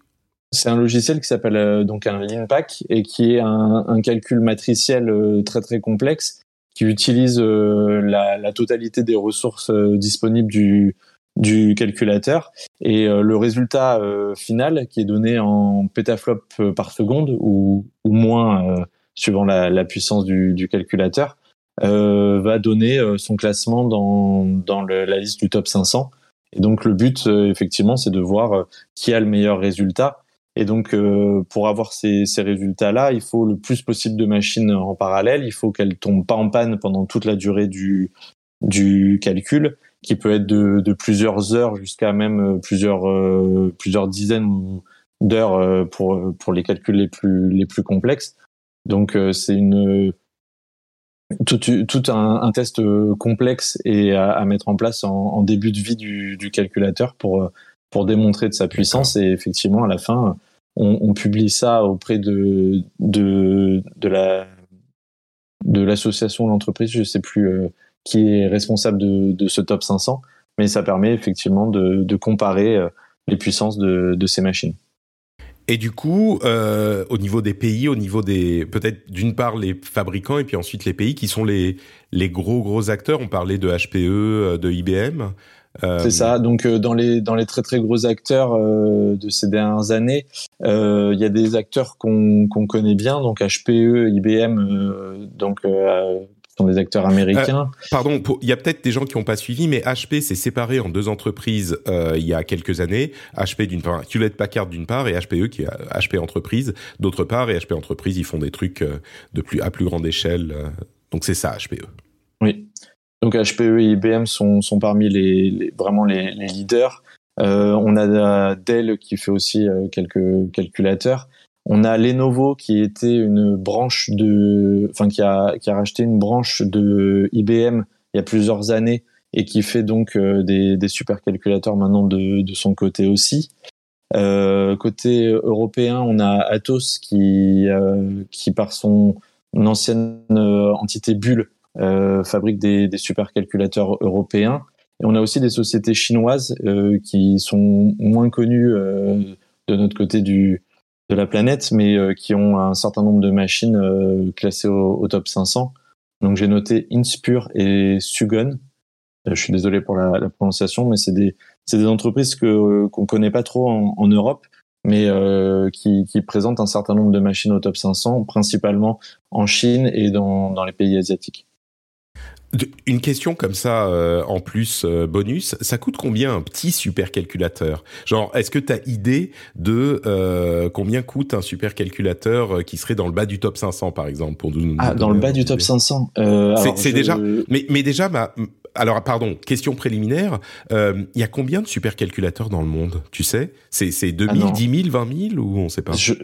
C'est un logiciel qui s'appelle euh, donc un LeanPack et qui est un, un calcul matriciel euh, très très complexe qui utilise euh, la, la, totalité des ressources disponibles du, du calculateur. Et le résultat final qui est donné en pétaflop par seconde ou, ou moins suivant la, la, puissance du, du calculateur va donner son classement dans, dans la liste du top 500 et donc le but effectivement c'est de voir qui a le meilleur résultat et donc, euh, pour avoir ces, ces résultats-là, il faut le plus possible de machines en parallèle. Il faut qu'elles tombent pas en panne pendant toute la durée du, du calcul, qui peut être de, de plusieurs heures jusqu'à même euh, plusieurs, euh, plusieurs dizaines d'heures euh, pour, pour les calculs les plus, les plus complexes. Donc, euh, c'est une tout, tout un, test complexe et à, à mettre en place en, en, début de vie du, du calculateur pour pour démontrer de sa puissance. Et effectivement, à la fin, on, on publie ça auprès de, de, de la de l'association l'entreprise, je sais plus euh, qui est responsable de, de, ce top 500, mais ça permet effectivement de, de comparer euh, les puissances de, de, ces machines. Et du coup, euh, au niveau des pays, au niveau des peut-être d'une part les fabricants et puis ensuite les pays qui sont les les gros gros acteurs. On parlait de HPE, de IBM. Euh... C'est ça. Donc euh, dans les dans les très très gros acteurs euh, de ces dernières années, il y a des acteurs qu'on qu'on connaît bien, donc HPE, IBM, donc sont des acteurs américains. pardon, il y a peut-être des gens qui n'ont pas suivi, mais HP s'est séparé en deux entreprises il y a quelques années. HP d'une part, Hewlett Packard d'une part, et HPE qui est HP Entreprise d'autre part. Et HP Entreprise, ils font des trucs de plus à plus grande échelle. donc c'est ça HPE. Donc HPE et IBM sont, sont parmi les, les vraiment les, les leaders. Euh, on a Dell qui fait aussi euh, quelques calculateurs. On a Lenovo qui était une branche de, enfin qui a qui a racheté une branche de IBM il y a plusieurs années et qui fait donc euh, des, des supercalculateurs maintenant de, de son côté aussi. Euh, côté européen, on a Atos qui euh, qui par son ancienne euh, entité Bull euh, fabrique des, des supercalculateurs européens. Et on a aussi des sociétés chinoises euh, qui sont moins connues euh, de notre côté du, de la planète, mais qui ont un certain nombre de machines classées au, au, top 500. Donc j'ai noté Inspur et Sugon. je suis désolé pour la, la prononciation, mais c'est des, des entreprises que qu'on connaît pas trop en, en Europe, mais euh, qui, qui, présentent un certain nombre de machines au top 500, principalement en Chine et dans, dans les pays asiatiques. Une question comme ça, euh, en plus euh, bonus, ça coûte combien un petit supercalculateur? Genre, est-ce que tu as idée de euh, combien coûte un supercalculateur euh, qui serait dans le bas du top 500, par exemple pour nous, Ah, dans le bas du top 500 C'est déjà, mais, mais déjà, ma, alors, pardon, question préliminaire. Il y a combien de supercalculateurs dans le monde? Tu sais? C'est 2000, 10 000, 20 000 ou on ne sait pas? Je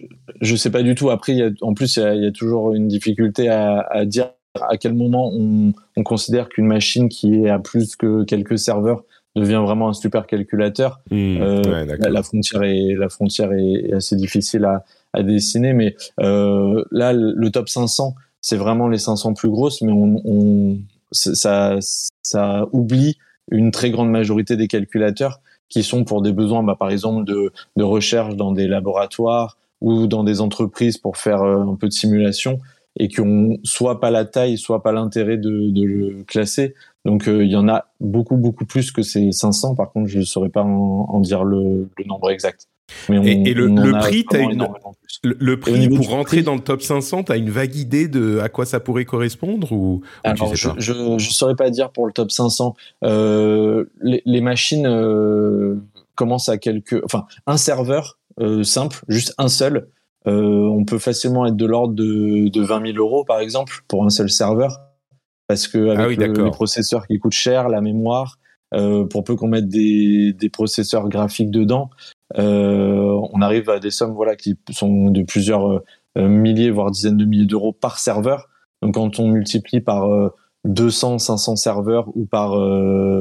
ne sais pas du tout. Après, y a, en plus, il y, a toujours une difficulté à, à dire à quel moment on, on considère qu'une machine qui est à plus que quelques serveurs devient vraiment un supercalculateur. Mmh, euh, la, frontière est la frontière est, assez difficile à, à dessiner, mais euh, là le top 500 c'est vraiment les 500 plus grosses, mais on, on ça ça oublie une très grande majorité des calculateurs qui sont pour des besoins, bah, par exemple de, de recherche dans des laboratoires ou dans des entreprises pour faire euh, un peu de simulation et qui ont soit pas la taille, soit pas l'intérêt de, de, le classer. Donc euh, il y en a beaucoup beaucoup plus que ces 500. Par contre, je ne saurais pas en, dire le, le, nombre exact. Mais et, le, le prix, une, le, prix pour rentrer dans le top 500, tu as une vague idée de à quoi ça pourrait correspondre ou, Alors, je, ne saurais pas dire pour le top 500. Euh, les, les, machines euh, commencent à quelques, enfin un serveur simple, juste un seul, euh, on peut facilement être de l'ordre de, de 20 000 euros, par exemple, pour un seul serveur. Parce que avec ah les processeurs qui coûtent cher, la mémoire, euh, pour peu qu'on mette des, des, processeurs graphiques dedans, euh, on arrive à des sommes voilà qui sont de plusieurs milliers voire dizaines de milliers d'euros par serveur. Donc quand on multiplie par 200, 500 serveurs ou par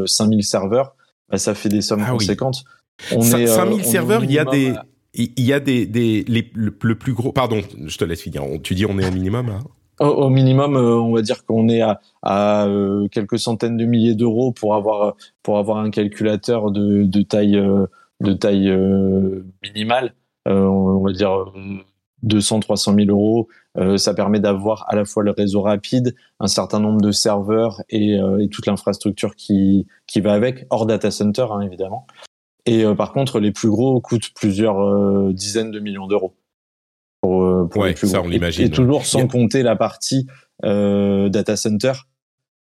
5000 serveurs, bah, ça fait des sommes ah conséquentes. On 5000 serveurs, il y a des il y a des, des le, plus gros. Pardon, je te laisse finir. Tu dis on est au minimum. Au, minimum, euh, on va dire qu'on est à, à euh, quelques centaines de milliers d'euros pour avoir pour avoir un calculateur de, de taille de taille minimale. on va dire 200 300 000 euros. ça permet d'avoir à la fois le réseau rapide, un certain nombre de serveurs et, et toute l'infrastructure qui qui va avec, hors data center hein, évidemment. Et euh, par contre, les plus gros coûtent plusieurs euh, dizaines de millions d'euros. Pour, euh, les plus ça, gros. on l'imagine. Et, toujours sans compter la partie data center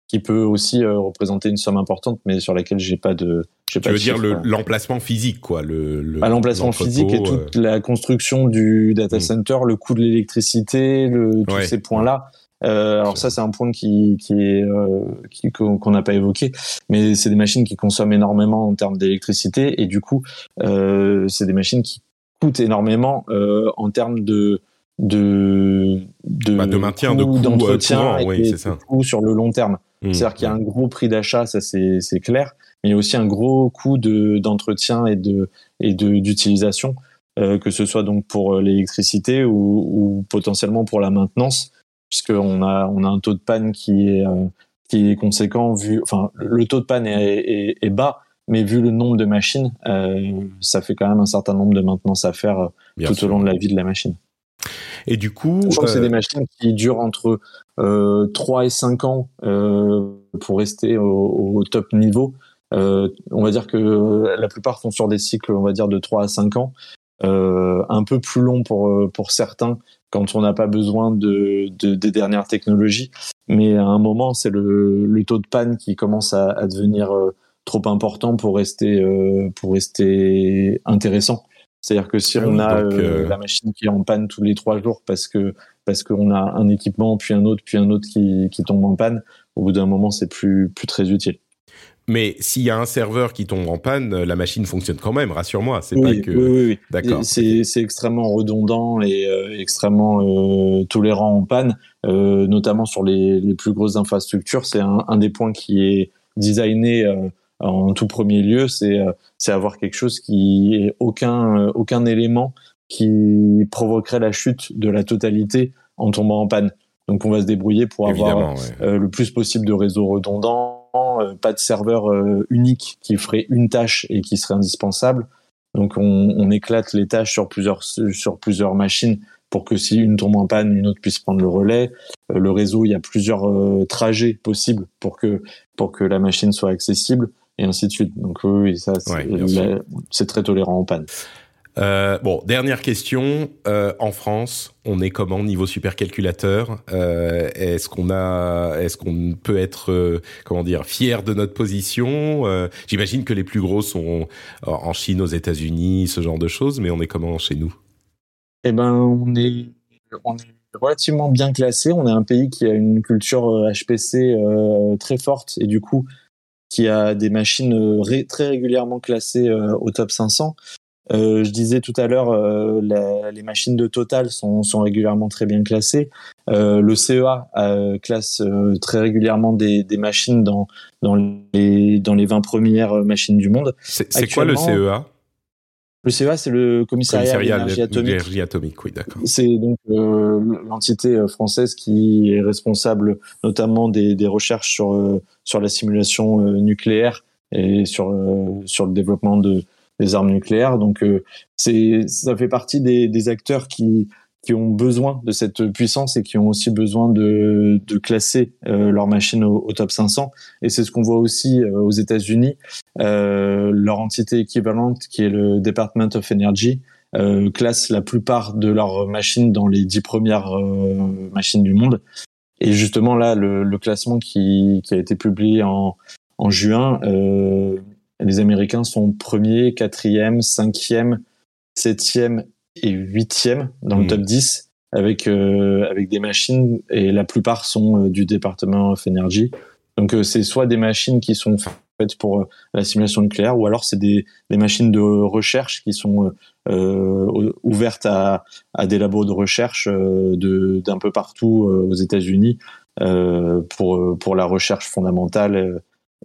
qui peut aussi représenter une somme importante, mais sur laquelle j'ai pas de. Tu pas veux dire l'emplacement physique, quoi, le. Bah, l'emplacement physique et toute la construction du data hmm. center, le coût de l'électricité, le, tous ces points-là. Euh, alors ça, c'est un point qui, qui est euh, qu'on n'a pas évoqué, mais c'est des machines qui consomment énormément en termes d'électricité et du coup, euh, c'est des machines qui coûtent énormément en termes de de de, bah, de maintien, de coût d'entretien et oui, de coût sur le long terme. Mmh. C'est-à-dire qu'il y a un gros prix d'achat, ça c'est c'est clair, mais il y a aussi un gros coût de d'entretien et de et de d'utilisation. Euh, que ce soit donc pour l'électricité ou, ou, potentiellement pour la maintenance puisqu'on a, on a un taux de panne qui est, euh, qui est conséquent, vu, enfin, le taux de panne est, est, bas, mais vu le nombre de machines, euh, ça fait quand même un certain nombre de maintenance à faire euh, tout au long de la vie de la machine. Et du coup, je crois que c'est des machines qui durent entre euh, 3 et 5 ans pour rester au, au top niveau. On va dire que la plupart sont sur des cycles, on va dire de 3 à 5 ans. Un peu plus long pour pour certains quand on n'a pas besoin de, de, des dernières technologies. Mais à un moment, c'est le, le, taux de panne qui commence à, à devenir euh, trop important pour rester, euh, pour rester intéressant. C'est-à-dire que si ah on a euh, la machine qui est en panne tous les trois jours parce que parce qu'on a un équipement puis un autre puis un autre qui, qui tombe en panne, au bout d'un moment c'est plus plus très utile. Mais s'il y a un serveur qui tombe en panne, euh, la machine fonctionne quand même. Rassure-moi, c'est pas que. Oui, oui, oui. D'accord. C'est extrêmement redondant et euh, extrêmement euh, tolérant en panne, euh, notamment sur les, les, plus grosses infrastructures. C'est un, un, des points qui est designé en tout premier lieu, c'est c'est avoir quelque chose qui est aucun aucun élément qui provoquerait la chute de la totalité en tombant en panne. Donc on va se débrouiller pour avoir le plus possible de réseaux redondants pas de serveur euh, unique qui ferait une tâche et qui serait indispensable. Donc on, éclate les tâches sur plusieurs sur plusieurs machines pour que si une tombe en panne, une autre puisse prendre le relais. Euh, le réseau, il y a plusieurs trajets possibles pour que pour que la machine soit accessible et ainsi de suite. Donc oui, ça c'est très tolérant en panne. Euh, bon, dernière question. Euh, en France, on est comment niveau supercalculateur? Euh, Est-ce qu'on a, est-ce qu'on peut être, comment dire, fier de notre position? J'imagine que les plus gros sont en Chine, aux États-Unis, ce genre de choses, mais on est comment chez nous? Eh ben, on est, on est relativement bien classé. On est un pays qui a une culture HPC très forte et du coup qui a des machines très régulièrement classées au top 500. Euh, je disais tout à l'heure, euh, les machines de Total sont, sont régulièrement très bien classées. Euh, le CEA classe très régulièrement des, des, machines dans, dans, les, dans les 20 premières machines du monde. C'est quoi le CEA le CEA, c'est le commissariat, d'énergie atomique. atomique. Oui, d'accord. C'est donc l'entité française qui est responsable notamment des, des recherches sur sur la simulation nucléaire et sur sur le développement de des armes nucléaires. Donc euh, c'est ça fait partie des, des, acteurs qui qui ont besoin de cette puissance et qui ont aussi besoin de, de classer euh, leurs machines au, top 500. Et c'est ce qu'on voit aussi euh, aux États-Unis. Euh, leur entité équivalente, qui est le Department of Energy, euh, classe la plupart de leurs machines dans les dix premières machines du monde. Et justement là, le, le classement qui, qui, a été publié en, en juin les Américains sont premier, quatrième, cinquième, septième et huitième dans le mmh. top 10 avec euh, avec des machines et la plupart sont euh, du département of energy. Donc euh, c'est soit des machines qui sont faites pour la simulation nucléaire ou alors c'est des, des machines de recherche qui sont ouvertes à, à des labos de recherche de d'un peu partout aux États-Unis pour pour la recherche fondamentale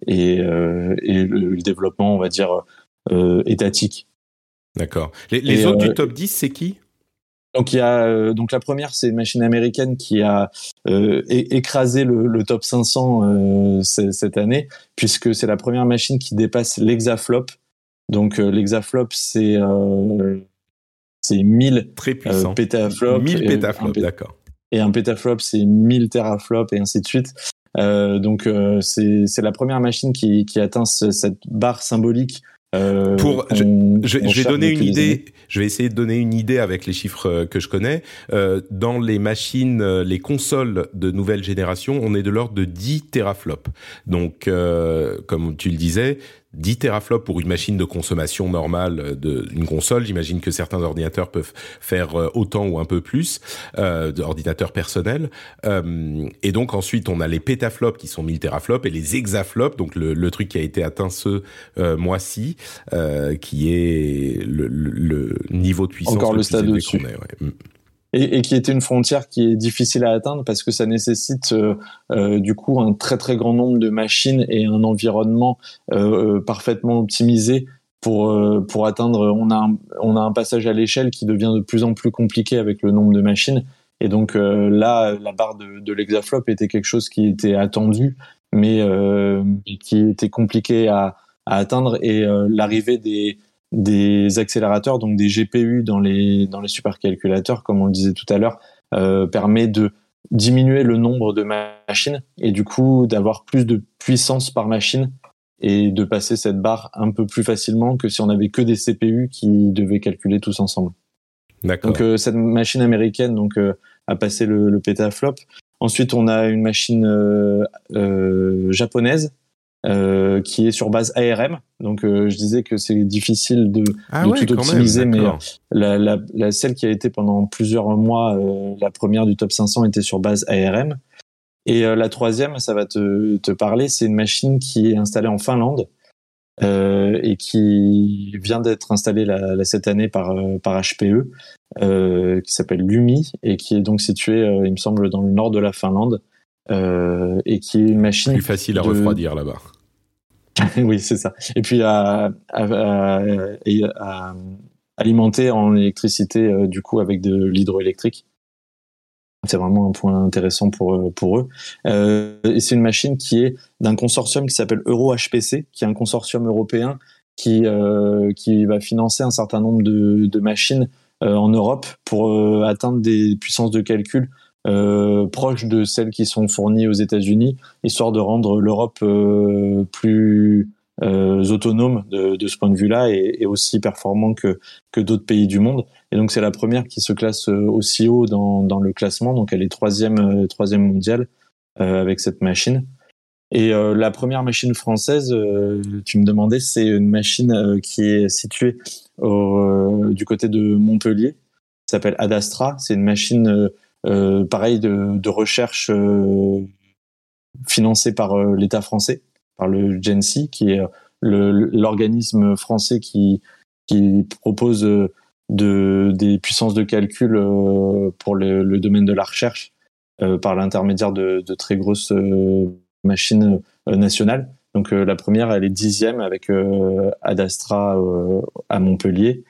et, euh, et le, développement, on va dire, euh, étatique. D'accord. Les, les autres du euh, top 10, c'est qui? Donc il y a donc la première c'est une machine américaine qui a écrasé le, le, top 500 cette année puisque c'est la première machine qui dépasse l'hexaflop. Donc l'hexaflop c'est c'est 1000 très puissant. pétaflops 1000 pétaflops, d'accord. Et un pétaflop c'est 1000 teraflops et ainsi de suite. Euh, donc euh, c'est la première machine qui, qui atteint cette barre symbolique euh, pour, je, je, je, vais donner une idée. Je vais essayer de donner une idée avec les chiffres euh, que je connais. Euh, dans les machines, les consoles de nouvelle génération, on est de l'ordre de 10 teraflops. Donc, euh, comme tu le disais, 10 teraflops pour une machine de consommation normale d'une console. J'imagine que certains ordinateurs peuvent faire euh, autant ou un peu plus, euh, d'ordinateurs personnels. Euh, et donc ensuite, on a les pétaflops qui sont 1000 teraflops et les hexaflops, donc le, le truc qui a été atteint ce euh, mois-ci, euh, qui est le, le, niveau de puissance Encore le, stade au-dessus. Ouais. Et, et, qui était une frontière qui est difficile à atteindre parce que ça nécessite euh, euh, du coup un très très grand nombre de machines et un environnement euh, euh parfaitement optimisé pour pour atteindre. On a un, on a un passage à l'échelle qui devient de plus en plus compliqué avec le nombre de machines. Et donc là, la barre de, de l'hexaflop était quelque chose qui était attendu, mais qui était compliqué à, à atteindre. Et l'arrivée des des accélérateurs, donc des GPU dans les, dans les supercalculateurs, comme on le disait tout à l'heure, euh, permet de diminuer le nombre de machines et du coup d'avoir plus de puissance par machine et de passer cette barre un peu plus facilement que si on avait que des CPU qui devaient calculer tous ensemble. D'accord. Donc euh, cette machine américaine donc euh, a passé le, le pétaflop. Ensuite on a une machine euh, euh, japonaise euh, qui est sur base ARM. Donc, euh, je disais que c'est difficile de, ah de ouais, tout optimiser, mais la, la, la, celle qui a été pendant plusieurs mois euh, la première du top 500 était sur base ARM. Et euh, la troisième, ça va te, te parler, c'est une machine qui est installée en Finlande et qui vient d'être installée la, cette année par, par HPE, qui s'appelle Lumi et qui est donc située, il me semble, dans le nord de la Finlande. Euh, et qui est une machine plus facile à refroidir là-bas. [laughs] oui, c'est ça. Et puis à, à, à, à alimenter en électricité euh, du coup avec de l'hydroélectrique. C'est vraiment un point intéressant pour euh, pour eux. Euh, et c'est une machine qui est d'un consortium qui s'appelle EuroHPC, qui est un consortium européen qui qui va financer un certain nombre de, de machines en Europe pour atteindre des puissances de calcul euh, proches de celles qui sont fournies aux États-Unis, histoire de rendre l'Europe euh, plus euh, autonome de, ce point de vue-là et, et, aussi performant que, que d'autres pays du monde. Et donc c'est la première qui se classe euh, aussi haut dans, dans le classement, donc elle est troisième, troisième mondiale avec cette machine. Et la première machine française, tu me demandais, c'est une machine qui est située au, du côté de Montpellier, s'appelle Adastra. C'est une machine pareil de, de recherche euh, financée par euh, l'État français, par le GENSI, qui est l'organisme français qui, qui propose de, des puissances de calcul pour le, le, domaine de la recherche par l'intermédiaire de, de, très grosses machines nationales. Donc la première, elle est dixième avec Adastra à Montpellier.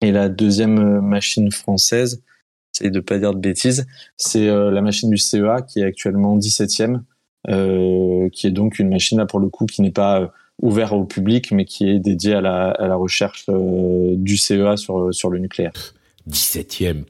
Et la deuxième machine française, c'est de pas dire de bêtises, c'est euh, la machine du CEA qui est actuellement 17e, euh, qui est donc une machine là pour le coup qui n'est pas euh, ouverte au public, mais qui est dédiée à la, à la recherche du CEA sur, sur le nucléaire. 17e,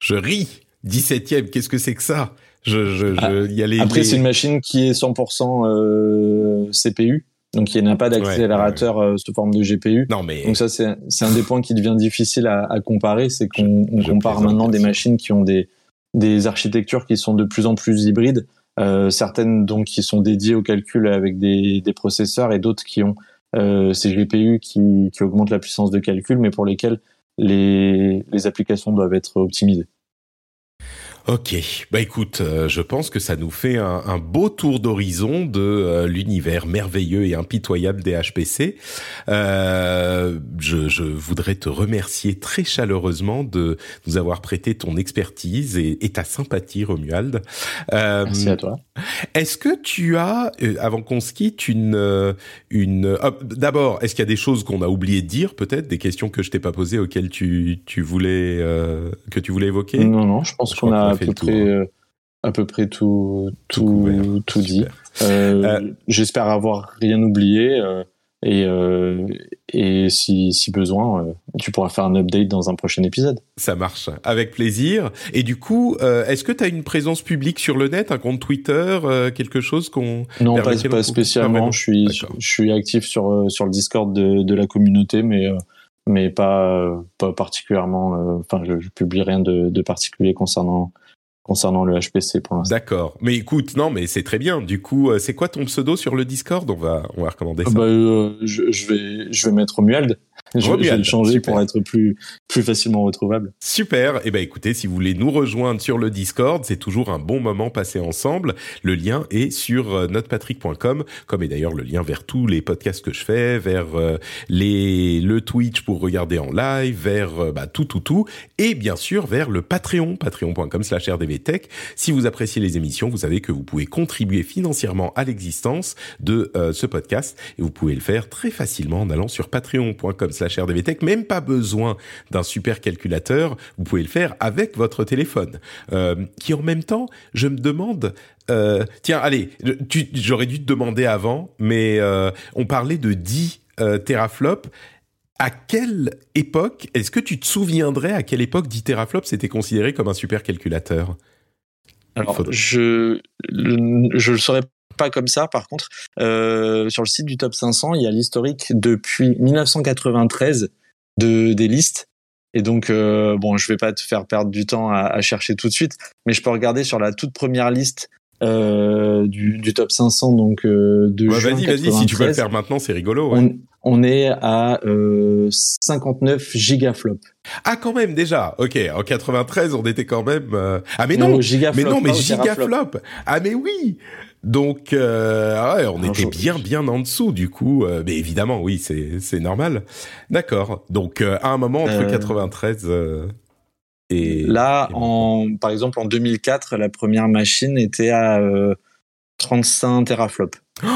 je ris. 17e, qu'est-ce que c'est que ça? Je, je, je, ah, y a les, Après, c'est une machine qui est 100% CPU. Donc il n'y a pas d'accélérateur euh, sous forme de GPU. Non, mais... Donc ça c'est un des points qui devient difficile à, à comparer, c'est qu'on compare maintenant des machines qui ont des, des architectures qui sont de plus en plus hybrides, euh, certaines donc qui sont dédiées au calcul avec des, des processeurs et d'autres qui ont euh, ces GPU qui, qui augmentent la puissance de calcul, mais pour lesquelles les, les applications doivent être optimisées. Ok, bah écoute, euh, je pense que ça nous fait un, un beau tour d'horizon de euh, l'univers merveilleux et impitoyable des HPC. Euh, je, je, voudrais te remercier très chaleureusement de nous avoir prêté ton expertise et, et ta sympathie, Romuald. Euh, Merci à toi. Est-ce que tu as, avant qu'on se quitte, une, une d'abord, est-ce qu'il y a des choses qu'on a oublié de dire, peut-être, des questions que je t'ai pas posées auxquelles tu, tu voulais que tu voulais évoquer? Non, non, je pense qu'on a à peu près, euh, à peu près tout, tout, tout, dit. Euh, euh, j'espère avoir rien oublié. Et, et si, si besoin, tu pourras faire un update dans un prochain épisode. Ça marche, avec plaisir. Et du coup, est-ce que tu as une présence publique sur le net, un compte Twitter, quelque chose qu'on... Non, pas, pas spécialement. je, suis, je, suis actif sur, sur le Discord de, de la communauté, mais, mais pas, pas particulièrement... Enfin, je, je publie rien de, de particulier concernant concernant le HPC pour l'instant. D'accord. Mais écoute, non, mais c'est très bien. Du coup, euh, c'est quoi ton pseudo sur le Discord? On va, on va recommander ça. Bah, euh, je, je, vais, je vais mettre Romuald. Je, vais le changer pour être plus plus facilement retrouvable. Super. Et eh ben écoutez, si vous voulez nous rejoindre sur le Discord, c'est toujours un bon moment passé ensemble. Le lien est sur euh, notepatrick.com, comme est d'ailleurs le lien vers tous les podcasts que je fais, vers les le Twitch pour regarder en live, vers bah, tout tout tout, et bien sûr vers le Patreon, patreon.com/rdv Tech. Si vous appréciez les émissions, vous savez que vous pouvez contribuer financièrement à l'existence de euh, ce podcast et vous pouvez le faire très facilement en allant sur patreon.com/rdvtech. Même pas besoin d'un super calculateur, vous pouvez le faire avec votre téléphone. Euh, qui en même temps, je me demande euh, tiens, allez, j'aurais dû te demander avant, mais on parlait de 10 euh, teraflops à quelle époque, est-ce que tu te souviendrais à quelle époque 10 teraflops c'était considéré comme un supercalculateur Alors, je je le saurais pas comme ça. Par contre, euh, sur le site du Top 500, il y a l'historique depuis 1993 de des listes. Et donc, euh, bon, je vais pas te faire perdre du temps à, à, chercher tout de suite, mais je peux regarder sur la toute première liste euh, du, du, top 500 donc de ouais, Vas-y, vas-y, si tu veux le faire maintenant, c'est rigolo. Ouais. On, on, est à euh, 59 gigaflops. Ah, quand même déjà. Ok, en 93, on était quand même. Euh, ah mais non, non mais non, mais gigaflop. Ah mais oui. Donc, euh, ah ouais, on était bien, bien en dessous du coup. Euh, mais évidemment, oui, c'est c'est normal. D'accord. Donc, euh, à un moment entre 93 et là, en, par exemple, en 2004, la première machine était à euh, 35 teraflops. Oh,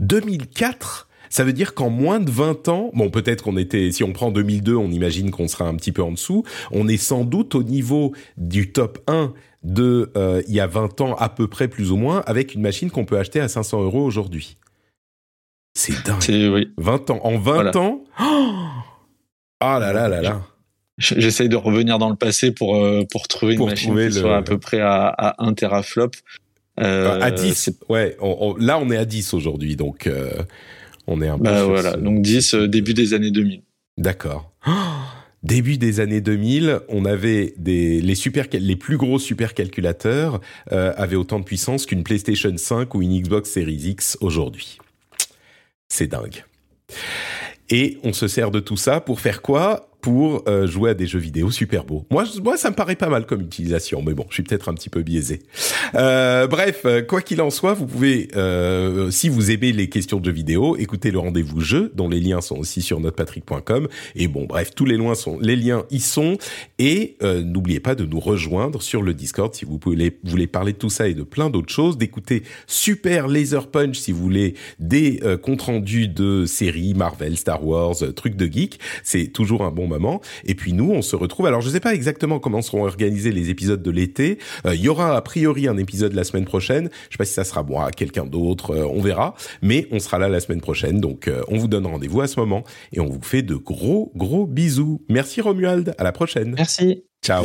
2004 ça veut dire qu'en moins de 20 ans, bon peut-être qu'on était, si on prend 2002, on imagine qu'on sera un petit peu en dessous, on est sans doute au niveau du top 1 de euh, il y a 20 ans à peu près plus ou moins, avec une machine qu'on peut acheter à 500 euros aujourd'hui. C'est dingue. Oui. 20 ans. En 20 voilà. ans, oh ah là là là là. J'essaye de revenir dans le passé pour euh, pour trouver une machine qui le... soit à peu près à, à 1 teraflop. Euh, à 10, ouais. On, on, là, on est à 10 aujourd'hui, donc euh, on est un peu. Bah voilà, ce... donc 10 euh, début des années 2000. D'accord. Oh [gasps] début des années 2000, on avait des les super les plus gros supercalculateurs euh, avaient autant de puissance qu'une PlayStation 5 ou une Xbox Series X aujourd'hui. C'est dingue. Et on se sert de tout ça pour faire quoi? Pour euh, jouer à des jeux vidéo super beaux. Moi, moi, ça me paraît pas mal comme utilisation, mais bon, je suis peut-être un petit peu biaisé. Euh, bref, euh, quoi qu'il en soit, vous pouvez, euh, si vous aimez les questions de jeux vidéo, écouter le rendez-vous jeu, dont les liens sont aussi sur notrepatrick.com. Et bon, bref, tous les liens sont, les liens y sont. Et euh, n'oubliez pas de nous rejoindre sur le Discord si vous voulez, voulez parler de tout ça et de plein d'autres choses, d'écouter Super Laser Punch si vous voulez des comptes rendus de séries Marvel, Star Wars, trucs de geek. C'est toujours un bon moment. Et puis nous, on se retrouve. Alors, je sais pas exactement comment seront organisés les épisodes de l'été. Euh, il y aura a priori un épisode la semaine prochaine. Je sais pas si ça sera moi, quelqu'un d'autre, euh, on verra. Mais on sera là la semaine prochaine. Donc, euh, on vous donne rendez-vous à ce moment et on vous fait de gros, gros bisous. Merci Romuald. À la prochaine. Merci. Ciao.